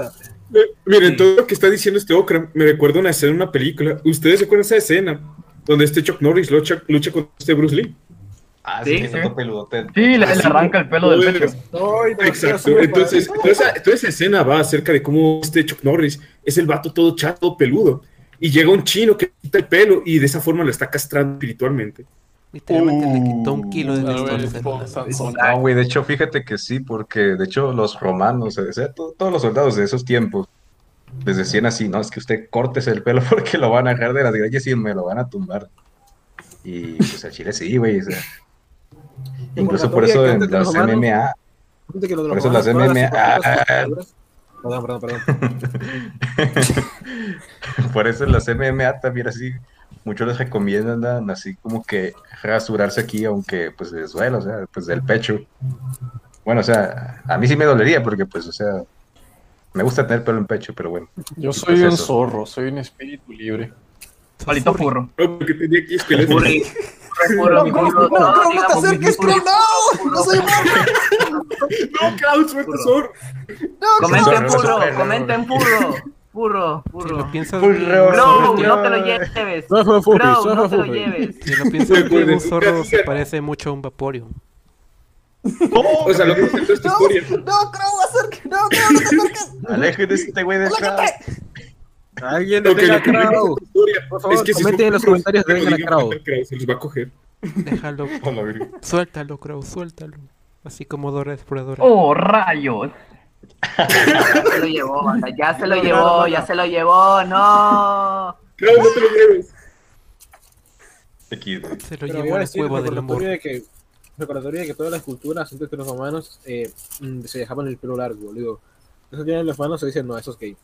Miren, todo lo que está diciendo este Okra me recuerda una escena en una película. ¿Ustedes se acuerdan de esa escena? Donde este Chuck Norris lucha, lucha con este Bruce Lee. Ah, Sí, sí, peludote. Sí, le, le arranca el pelo del pecho. Ay, Exacto. Entonces, toda esa, toda esa escena va acerca de cómo este Chuck Norris es el vato todo chato, peludo. Y llega un chino que quita el pelo y de esa forma lo está castrando espiritualmente. Literalmente le quitó un kilo de A ver, testosterona. esposa, Sansón. No, güey, de hecho, fíjate que sí, porque de hecho los romanos, o sea, to- todos los soldados de esos tiempos, les decían así, no, es que usted córtese el pelo [LAUGHS] porque lo van a dejar de las greñas y me lo van a tumbar. Y pues al chile sí, güey, o sea, incluso por eso en las MMA, por los eso las MMA, Perdón, perdón, perdón. por eso en las MMA también así, muchos les recomiendan así como que rasurarse aquí, aunque pues les duela, o sea, pues del pecho. Bueno, o sea, a mí sí me dolería porque pues, o sea, me gusta tener pelo en pecho, pero bueno. Yo Y soy pues un eso. zorro, soy un espíritu libre. Palito furro. Lo que tenía aquí es que [LAUGHS] No, puro, no, no, no, no, no te acerques, Crow, no, no soy [LAUGHS] humano. No, Klaus, suelta zorro. Comenten puro, comenten puro. Puro, puro. Si lo piensas Puro, bien, Crow, zorro. no te lo lleves. No Crow, no no te lo lleves. si lo piensas bien, un zorro se parece mucho a un vaporio. O sea, lo que historia. No, Crow, acerque. No, Crow, no te acerques. Alejen de este güey del crowd. Alguien Lo que favor, es que si comenten en los comentarios no detengan a Se los va a coger. Déjalo. [LAUGHS] Suéltalo, Crow, suéltalo. Así como Dora Exploradora. Oh, rayos. [LAUGHS] Ya se lo llevó, banda, ya se lo llevó, ya se lo llevó, no. Crow, no te lo lleves. Aquí. Se lo Pero llevó iba a la decir, cueva del amor. de que recordatorio de que todas las culturas antes que los romanos eh, mm, se dejaban el pelo largo. Digo, eso tienen los romanos se dicen no, eso es gay.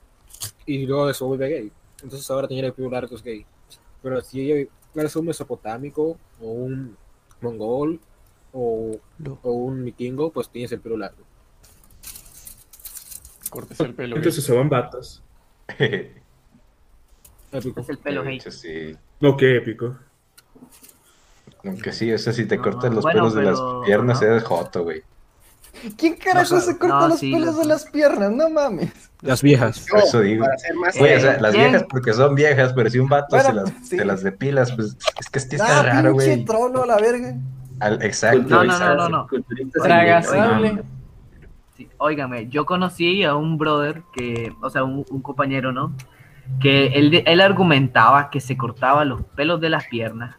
Y luego eso vuelve gay. Entonces ahora tener el pelo largo es gay. Pero si eres un mesopotámico o un mongol o, No. o un vikingo, pues tienes el pelo largo. Cortes el pelo. Entonces usaban batas. [LAUGHS] Épico. Es el pelo sí. No, qué épico. Aunque sí, o sea, si te No, cortas los bueno, pelos de las piernas, eres joto, güey. ¿Quién carajo No, se corta no, los sí, pelos lo- de las piernas? No mames. Las viejas. Eso digo. Para ser más Güey, o sea, las viejas porque son viejas, pero si un vato se, las, sí. se las depilas, pues es que sí está Ah, raro, pinche güey. trono a la verga. Al- Exacto. No, no, no, no, no. Culturistas Tragasable. ingleses. Sí, óigame, yo conocí a un brother que, o sea, un, un compañero, ¿no? Que él, él argumentaba que se cortaba los pelos de las piernas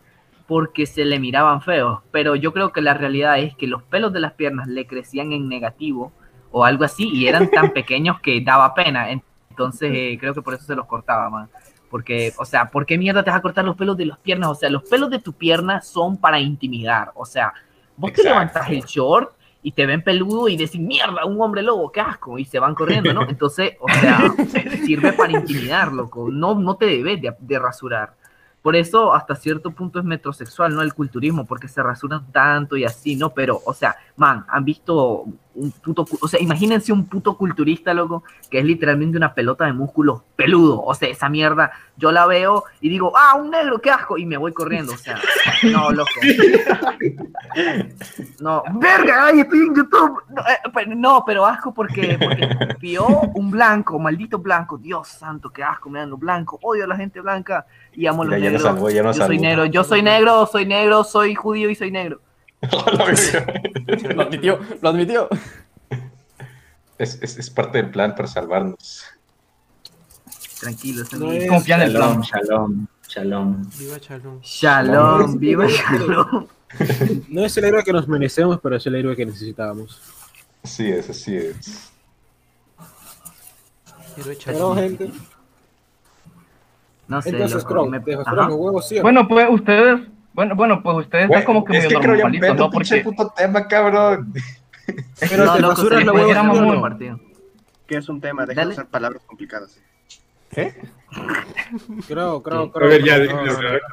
porque se le miraban feos, pero yo creo que la realidad es que los pelos de las piernas le crecían en negativo o algo así y eran tan [LAUGHS] pequeños que daba pena, entonces eh, creo que por eso se los cortaba, man. Porque, o sea, ¿por qué mierda te vas a cortar los pelos de las piernas? O sea, los pelos de tu pierna son para intimidar, o sea, vos te Exacto. levantas el short y te ven peludo y decís, mierda, un hombre lobo, qué asco, y se van corriendo, ¿no? [LAUGHS] Entonces, o sea, sirve para intimidar, loco, no, no te debes de, de rasurar. Por eso, hasta cierto punto es metrosexual, ¿no? El culturismo, porque se rasuran tanto y así, ¿no? Pero, o sea, man, han visto un puto, o sea, imagínense un puto culturista, loco, que es literalmente una pelota de músculos peludo, o sea, esa mierda, yo la veo y digo, ah, un negro, qué asco, y me voy corriendo, o sea, [LAUGHS] no, loco. No, verga, ay, estoy en YouTube. No, eh, pero, no, pero asco porque, porque vio un blanco, maldito blanco. Dios santo, qué asco me dan los blancos. Odio a la gente blanca y amo a los ya negros. ya yo soy negro, yo soy negro, soy negro, soy judío y soy negro. Lo admitió, lo admitió. Es, es, es parte del plan para salvarnos. Tranquilo, No es Confía en el Shalom, plan. shalom, shalom. Viva Chalón. Shalom, viva Shalom. [LAUGHS] No es el héroe que nos merecemos, pero es el héroe que necesitábamos. Así es, así es. Héroe Pero gente, No sé, entonces, Crow, me- ¿te ajá. rasuran los huevos, sí? Bueno, pues ustedes, bueno, bueno, pues ustedes están como que es medio que normalitos, ¿no? un Porque puto tema, cabrón. No, te loco, le los puede huevos, ir a ¿sí o mamón no? el partido. que es un tema, deja de usar palabras complicadas. Creo, creo, creo. A ver, ya, no.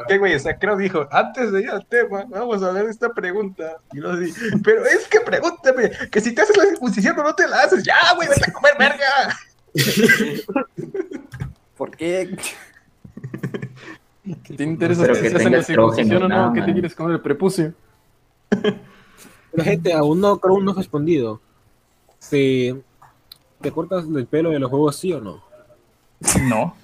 ¿Qué güey? O sea, creo dijo, antes de ir al tema, vamos a de esta pregunta. Y luego di, pero es que pregúntame, que si te haces la circuncisión o no te la haces, ya, güey, vete a comer verga. [LAUGHS] ¿Por qué? ¿Qué [LAUGHS] te interesa Pero si tenga la circuncisión o no? ¿Qué te quieres comer el prepucio? La gente aún no, creo, no ha respondido. Si te cortas el pelo de los huevos, sí o no. no.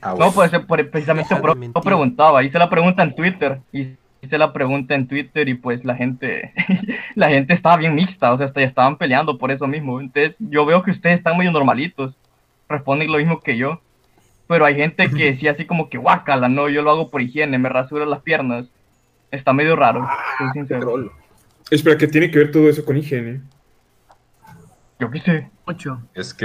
Ah, No, pues por- precisamente por mentir. eso preguntaba. Hice la pregunta en Twitter. Y hice la pregunta en Twitter y pues la gente, [LAUGHS] la gente estaba bien mixta, o sea, hasta ya estaban peleando por eso mismo. Entonces, yo veo que ustedes están medio normalitos. Responden lo mismo que yo. Pero hay gente que sí, así como que guácala, no, yo lo hago por higiene, me rasuro las piernas. Está medio raro, soy sincero. Troll. Espera, ¿qué tiene que ver todo eso con higiene? Yo qué sé. Mucho. Es que,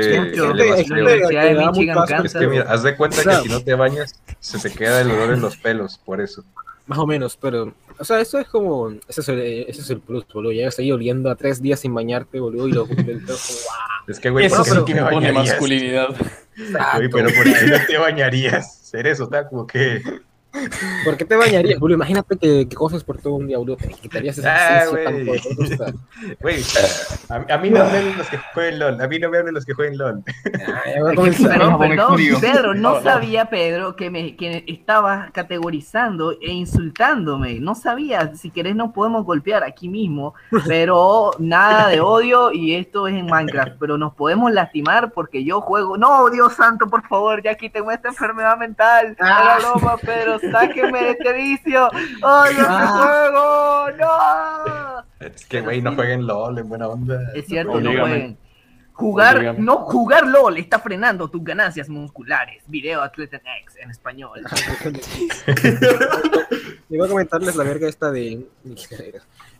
asco. Es que mira, haz de cuenta O sea- que si no te bañas, se te queda el olor en los pelos, por eso. Más o menos, pero, o sea, eso es como, ese es el, ese es el plus, boludo. Llegas ahí oliendo a tres días sin bañarte, boludo, y lo [LAUGHS] el "Guau". Es que, güey, Eso ¿por qué sí no que me pone masculinidad. Güey, pero ¿por qué no te bañarías? Ser eso, está como que... ¿Por qué te bañarías, Julio? Imagínate que, que cosas por todo un día, Julio. Te quitarías Ah, güey. a, a mí no me hablen los que jueguen LOL. A mí no me hablen los que jueguen LOL. Perdón, Pedro, no sabía, Pedro, que me que estabas categorizando e insultándome. No sabía, si querés nos podemos golpear aquí mismo, pero nada de odio y esto es en Minecraft, pero nos podemos lastimar porque yo juego. No, Dios santo, por favor, ya quíteme esta enfermedad mental. Era broma, Pedro, sáquenme de este vicio. ¡Ay, este Ah. juego! ¡No! Es que, güey, no jueguen LOL en buena onda. Es cierto, no jueguen. Jugar, no jugar LOL está frenando tus ganancias musculares. Video Atleta X en español. [LAUGHS] Iba a comentarles la verga esta de.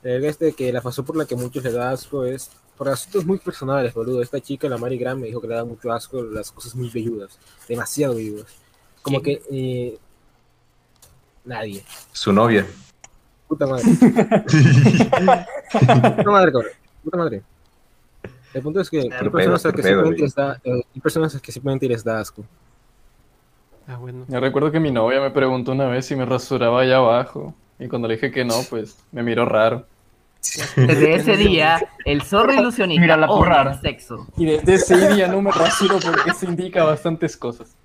La verga esta de que la razón por la que muchos le da asco es por asuntos muy personales, boludo. Esta chica, la Mari Graham, me dijo que le da mucho asco las cosas muy velludas. Demasiado velludas. Como que. eh, nadie. Su novia. Puta madre. [LAUGHS] Puta madre, cabrón. Puta madre. El punto es que hay personas, a que simplemente les da, eh, hay personas a que simplemente les da asco. Ah, bueno. Yo recuerdo que mi novia me preguntó una vez si me rasuraba allá abajo. Y cuando le dije que no, pues me miró raro. Desde ese día, el zorro ilusionista Mira la el sexo. Y desde ese día no me rasuro porque eso indica bastantes cosas.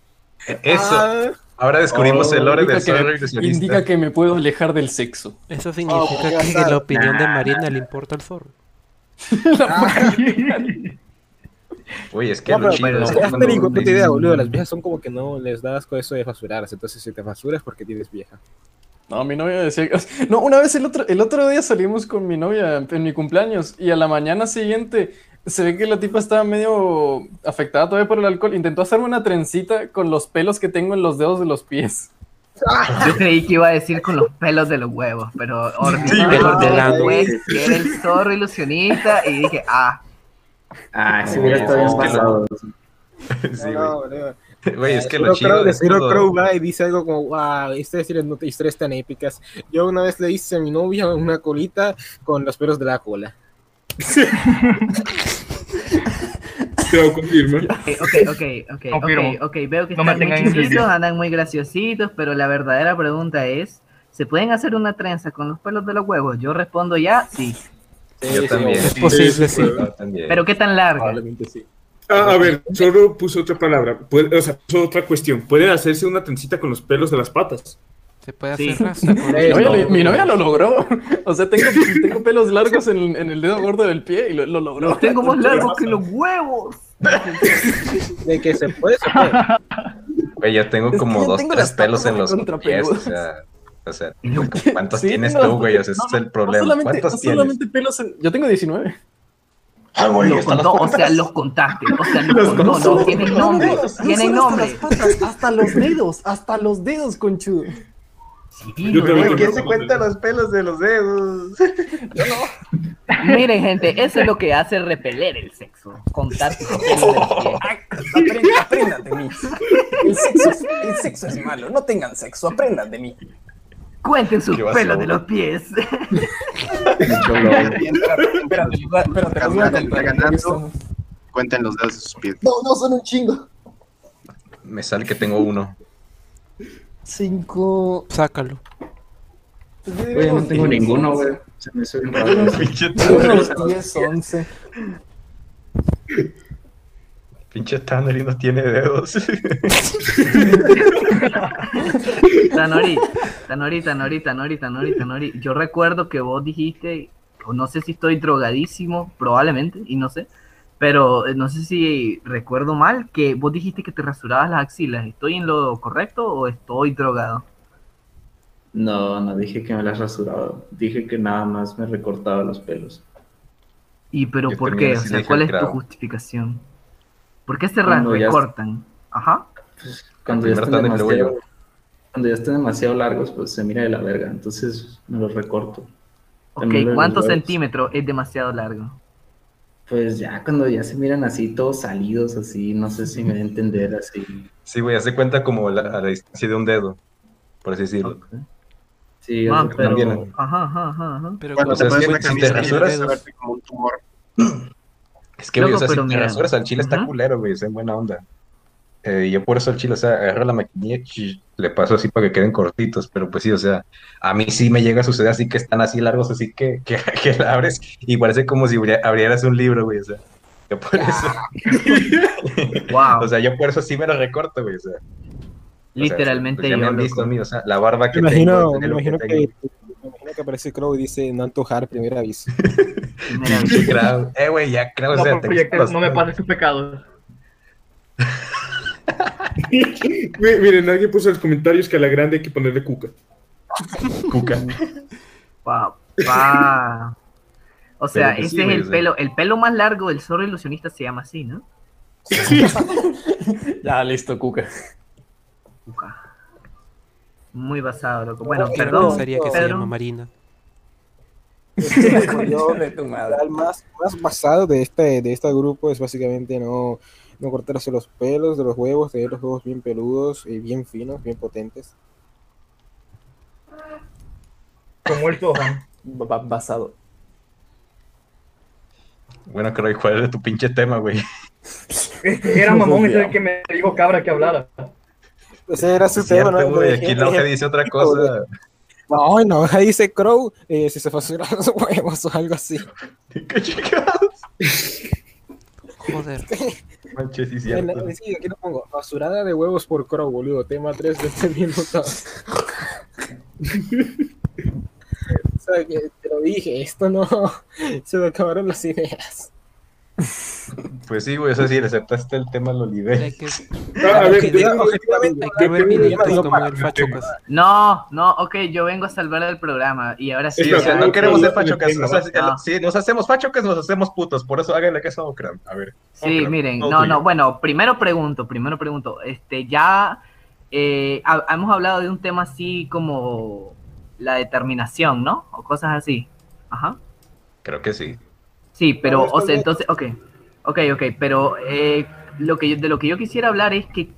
Eso. Ahora descubrimos el lore Indica del que- zorro. Indica que me puedo alejar del sexo. Eso significa que la opinión de Marina le importa al zorro. [LAUGHS] [LAUGHS] Uy, es que No, lo pero, chido pero, es es que que cuando- ni puta idea, boludo. Las viejas son como que no les da asco eso de rasurarse. Entonces, si te rasuras, porque tienes vieja. No, mi novia decía que... No, una vez el otro, el otro día salimos con mi novia en mi cumpleaños y a la mañana siguiente se ve que la tipa estaba medio afectada todavía por el alcohol. Intentó hacerme una trencita con los pelos que tengo en los dedos de los pies. Yo creí que iba a decir con los pelos de los huevos, pero Sí, que era el zorro ilusionista y dije, ah. Ah, si hubiera estado bien pasado. [LAUGHS] Sí, No, güey. boludo. Güey, es que lo chido Crow, de Zero todo- Crow va y dice algo como, wow, historias, tienen historias tan épicas. Yo una vez le hice a mi novia una colita con los pelos de la cola. Te lo confirmo. Ok, ok, ok, ok, Confirmo. ok, ok, veo que No están muy chiquitos, andan muy graciositos, pero la verdadera pregunta es, ¿se pueden hacer una trenza con los pelos de los huevos? Yo respondo ya, sí. Yo también. Es posible, sí. Pero ¿qué tan larga? Probablemente sí. Ah, a ver, solo puso otra palabra. O sea, puso otra cuestión. ¿Pueden hacerse una trencita con los pelos de las patas? Se puede Sí. hacer [LAUGHS] hasta con Mi novia, dedos. mi novia lo logró. [LAUGHS] O sea, tengo, tengo pelos largos en, en el dedo gordo del pie y lo, lo logró. Los tengo más largos [LAUGHS] que los huevos. De que se puede, se puede. Güey, yo tengo Es que como yo dos, tengo tres pelos en los pies, o sea, o sea, ¿cuántos Sí, tienes tengo tú, güey? O sea, ese no, es no, el no problema. solamente, ¿Cuántos no tienes? solamente pelos en- Yo tengo 19. Ah, güey, Los contó, o sea, los contaste. O sea, los no, conozco. tienen No, nombre. no, no Tienen nombre. Hasta las patas, hasta los dedos, hasta los dedos, conchudo. Sí, Yo no, también no, ¿Quién no. se cuenta los pelos de los dedos? [LAUGHS] Miren, gente, eso es lo que hace repeler el sexo. Contar tus pelos del pie. Aprendan, de mí. El sexo, es, el sexo es malo, no tengan sexo, aprendan de mí. Cuenten sus pelos de los pies. [LAUGHS] Espérate, espérate, Ganando. Cuenten los dedos de sus pies. No, no, son un chingo. Me sale que tengo uno. Cinco. Sácalo. pues Oye, no tengo ninguno, güey. Se me hizo bien raro. Pinche Unos Tanner, 10, 11. pinche Tanner no tiene dedos. [LAUGHS] Tanori, Tanori, Tanori, Tanori, Tanori, Tanori. Yo recuerdo que vos dijiste, o no sé si estoy drogadísimo, probablemente, y no sé, pero eh, no sé si recuerdo mal, que vos dijiste que te rasurabas las axilas. ¿Estoy en lo correcto o estoy drogado? No, no dije que me las rasuraba. Dije que nada más me recortaba los pelos. ¿Y pero Yo por qué? O sea, ¿cuál es tu justificación? ¿Por qué se Cuando recortan? Ajá. Cuando ya, están demasiado, cuando ya estén demasiado largos, pues se mira de la verga. Entonces me los recorto. Ok, ¿cuántos centímetros es demasiado largo? Pues ya cuando ya se miran así, todos salidos, así, no sé si me da a entender [LAUGHS] así. Sí, güey, hace cuenta como la- a la distancia de un dedo, por así decirlo. Sí, Ah, pero... también- Ajá, ajá, ajá. Pero Cuando te es pones te camisa como un tumor. [CLEARS THROAT] Es que, güey, o sea, si te rasuras al chile está culero, güey, es en buena onda. Eh, yo por eso al chile, o sea, agarro la maquinilla y le paso así para que queden cortitos, pero pues sí, o sea, a mí sí me llega a suceder así que están así largos, así que, [LAUGHS] que, que la abres y parece como si abri- abrieras un libro, güey, o sea, yo por eso, [LAUGHS] Wow. o sea, yo por eso sí me lo recorto, güey, o sea. o sea, Literalmente pues ya me yo, han loco. visto a mí, o sea, la barba Me que imagino, tengo, el me imagino que que, tengo. me imagino que aparece Crow y dice no antojar, primer aviso. [LAUGHS] Pinche Krau. Eh, güey, ya o No, sea, te proyecto, gustan no me pases tus pecados. Mi- Miren, alguien puso en los comentarios que a la grande hay que ponerle cuca. Cuca. Papá. O sea, sí, es el pelo, el pelo más largo del zorro ilusionista se llama así, ¿no? [LAUGHS] Ya, listo, Cuca. Muy basado, loco. Bueno, No, perdón, Sería que se llama Marina. Yo, De tu madre. el más, más basado de este, de este grupo es básicamente no, no cortarse los pelos de los huevos, tener los huevos bien peludos y bien finos, bien potentes. Como el Sohan. [LAUGHS] Ba- Basado. Bueno, Krau, ¿cuál era tu pinche tema, güey? Era mamón, ese es el [LAUGHS] que me dijo cabra que hablara. Ese era su Es cierto, tema, ¿no? güey, aquí la hoja dice otra cosa. No, no, ahí dice Crow, eh, si se fasuran [LAUGHS] los huevos o algo así. Joder. [LAUGHS] Manches, sí, En la- cierto. sí, aquí lo pongo. Basurada de huevos por Crow, boludo. Tema 3 de este [LAUGHS] minuto. [LAUGHS] o sea, que te lo dije, esto no. Se me acabaron las ideas. Pues sí, güey, o sea, sí, le aceptaste el tema que, Ah, a ver, no, como para- el Fachocas. No, no, ok, yo vengo a salvar el programa y ahora sí. Sí, o sea, no queremos ser fachocas. O sea, no. si nos hacemos fachocas, nos hacemos putos. Por eso háganle caso a Okram. A ver. Sí, Okram, miren, no, no, bueno, primero pregunto, primero pregunto, este, ya eh, ha- hemos hablado de un tema así como la determinación, ¿no? O cosas así. Ajá. Creo que sí. Sí, pero, o sea, entonces, ok, ok, ok, pero eh, lo que yo- de lo que yo quisiera hablar es que,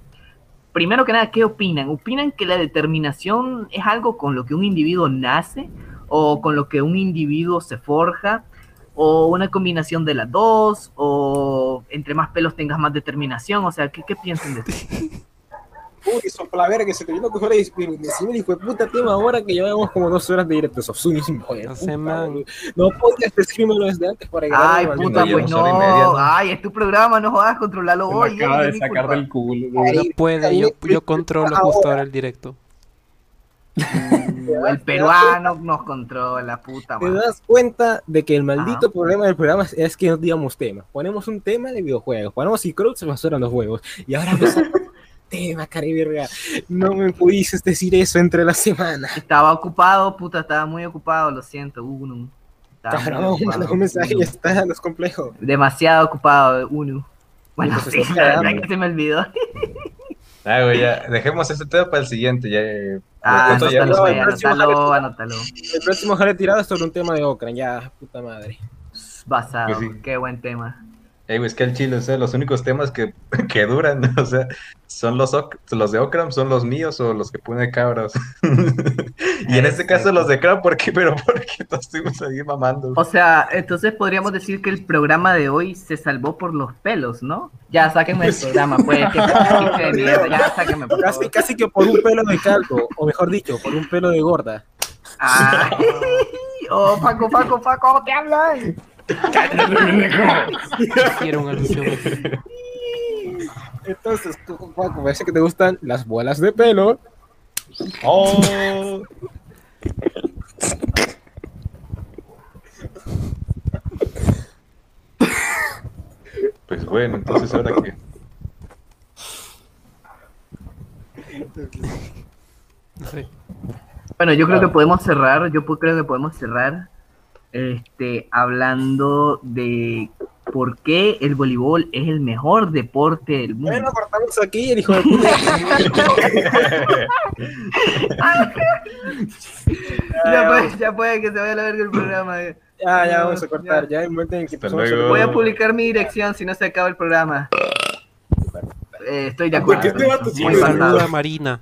primero que nada, ¿qué opinan? ¿Opinan que la determinación es algo con lo que un individuo nace o con lo que un individuo se forja? ¿O una combinación de las dos? ¿O entre más pelos tengas más determinación? O sea, ¿qué, qué piensan de eso? [LAUGHS] Uy, sopla verga, que se te vino que fuera decime hijo de puta tema ahora que llevamos como dos horas de directo. Sos un hijo de No sé, man. No podías decírmelo desde antes para ganar Ay, puta, pues no. Ay, es tu programa, no jodas, controlarlo Se hoy. me acaba de sacar del culo. No puede, yo, yo controlo justo ahora el directo. Uh, el peruano nos controla, puta Te madre. das cuenta de que el maldito Ajá. problema del programa es que no digamos tema. Ponemos un tema de videojuegos, ponemos y Crowd se basuran los huevos. Y ahora tema, cariberga. No me pudiste decir eso entre la semana. Estaba ocupado, puta, estaba muy ocupado, lo siento, Uno. Cabrón, ocupado, manda un mensaje y Uno. ya está, no es complejo. Demasiado ocupado, Uno. Bueno, Pues sí, la verdad que se me olvidó. [LAUGHS] Ah, güey, ya. Dejemos ese tema para el siguiente. Ya. eh, Ah, ya anótalo, güey, el próximo anótalo, jale- anótalo. El próximo jale tirado es sobre un tema de Okran, ya, puta madre. Basado, Pues sí. qué buen tema. Eh, güey, es que el chile, o sea, los únicos temas que, [LAUGHS] que duran, [LAUGHS] o sea, son los, los de Okram, son los míos o los que pone cabras. [LAUGHS] y en este caso los de Kram, ¿por qué? Pero porque todos estuvimos ahí mamando. O sea, entonces podríamos decir que el programa de hoy se salvó por los pelos, ¿no? Ya, sáquenme el programa, pues. Qué chiste de mierda, ya, sáquenme, por Casi, favor. casi que por un pelo de calco, o mejor dicho, por un pelo de gorda. Ay, oh, Paco, Paco, Paco, ¿cómo te hablan? Hicieron alusión. Entonces, tú, Paco, parece que te gustan las bolas de pelo. ¡Oh! Pues bueno, entonces ahora que. No sé. Bueno, yo creo que podemos cerrar, yo creo que podemos cerrar este, hablando de por qué el voleibol es el mejor deporte del mundo. Bueno, cortamos aquí, el hijo de puta. [LAUGHS] [LAUGHS] ya, puede, ya puede que se vaya a la verga el programa. eh. Ya, ya vamos a cortar. Ya, en el momento en que. Voy a publicar mi dirección si no se acaba el programa. Eh, estoy de acuerdo. Este Muy. Saluda [LAUGHS] Marina.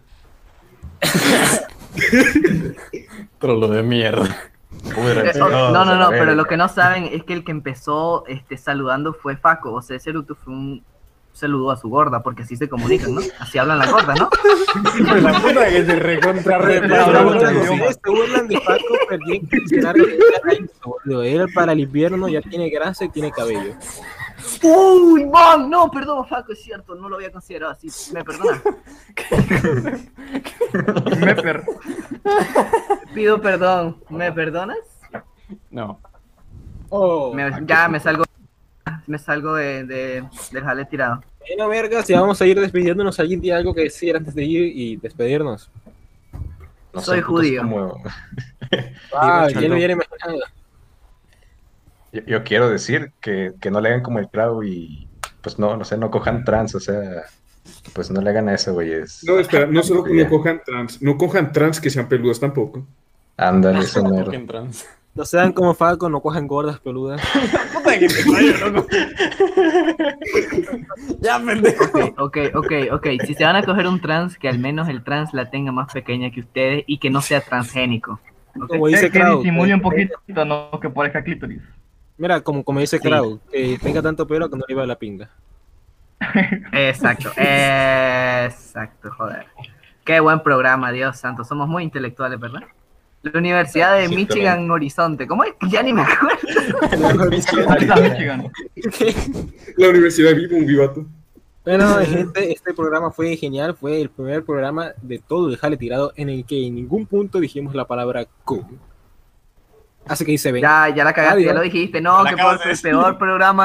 Pero lo de mierda. Eh, no, no, no, pero lo que no saben es que el que empezó este, saludando fue Faco. O sea, ese Luto fue un saludó a su gorda, porque así se comunican, ¿no? Así hablan las gordas, ¿no? la puta que se recontra. Se burlan de Paco, pero que. Él para el invierno ya tiene grasa y tiene cabello. Uy, man, no, perdón, Faco, es cierto, no lo había considerado así. ¿Me perdonas? [LAUGHS] Me per- Pido perdón. ¿Me perdonas? No. Me- ya me salgo. Me salgo de, de, del jale tirado. Bueno, vergas, ya vamos a ir despidiéndonos. ¿Alguien tiene algo que decir antes de ir y despedirnos? No Soy judío. como- [LAUGHS] Ah, ya lo hubiera imaginado. Yo, yo quiero decir que, que no le hagan como el Clau y pues no, no sé, no cojan trans, o sea, pues no le hagan a eso, güey. Es... No, espera, no solo que no cojan trans, no cojan trans que sean peludos tampoco. Ándale, eso mero. Cogen trans. No sean como Falco, no cojan gordas peludas. [LAUGHS] [LAUGHS] Ya, pendejo. Ok, ok, ok. Si se van a coger un trans, que al menos el trans la tenga más pequeña que ustedes y que no sea transgénico. ¿ok? Como dice que disimule un que- poquito, no que parezca clítoris. Mira, como, como dice Sí. Krau, que tenga tanto pelo que no le iba a la pinga. Exacto, [LAUGHS] exacto, joder. Qué buen programa, Dios santo. Somos muy intelectuales, ¿verdad? La Universidad de Sí, Michigan Horizonte. ¿Cómo es? Ya ni me acuerdo. Ahorita [LAUGHS] Michigan. La Universidad de Vivo, un vivato. Bueno, gente, este programa fue genial. Fue el primer programa de todo el jale tirado en el que en ningún punto dijimos la palabra Q. Así que ahí se ve. Ya, ya la cagaste, ya Adiós. lo dijiste. No, que por el peor [LAUGHS] programa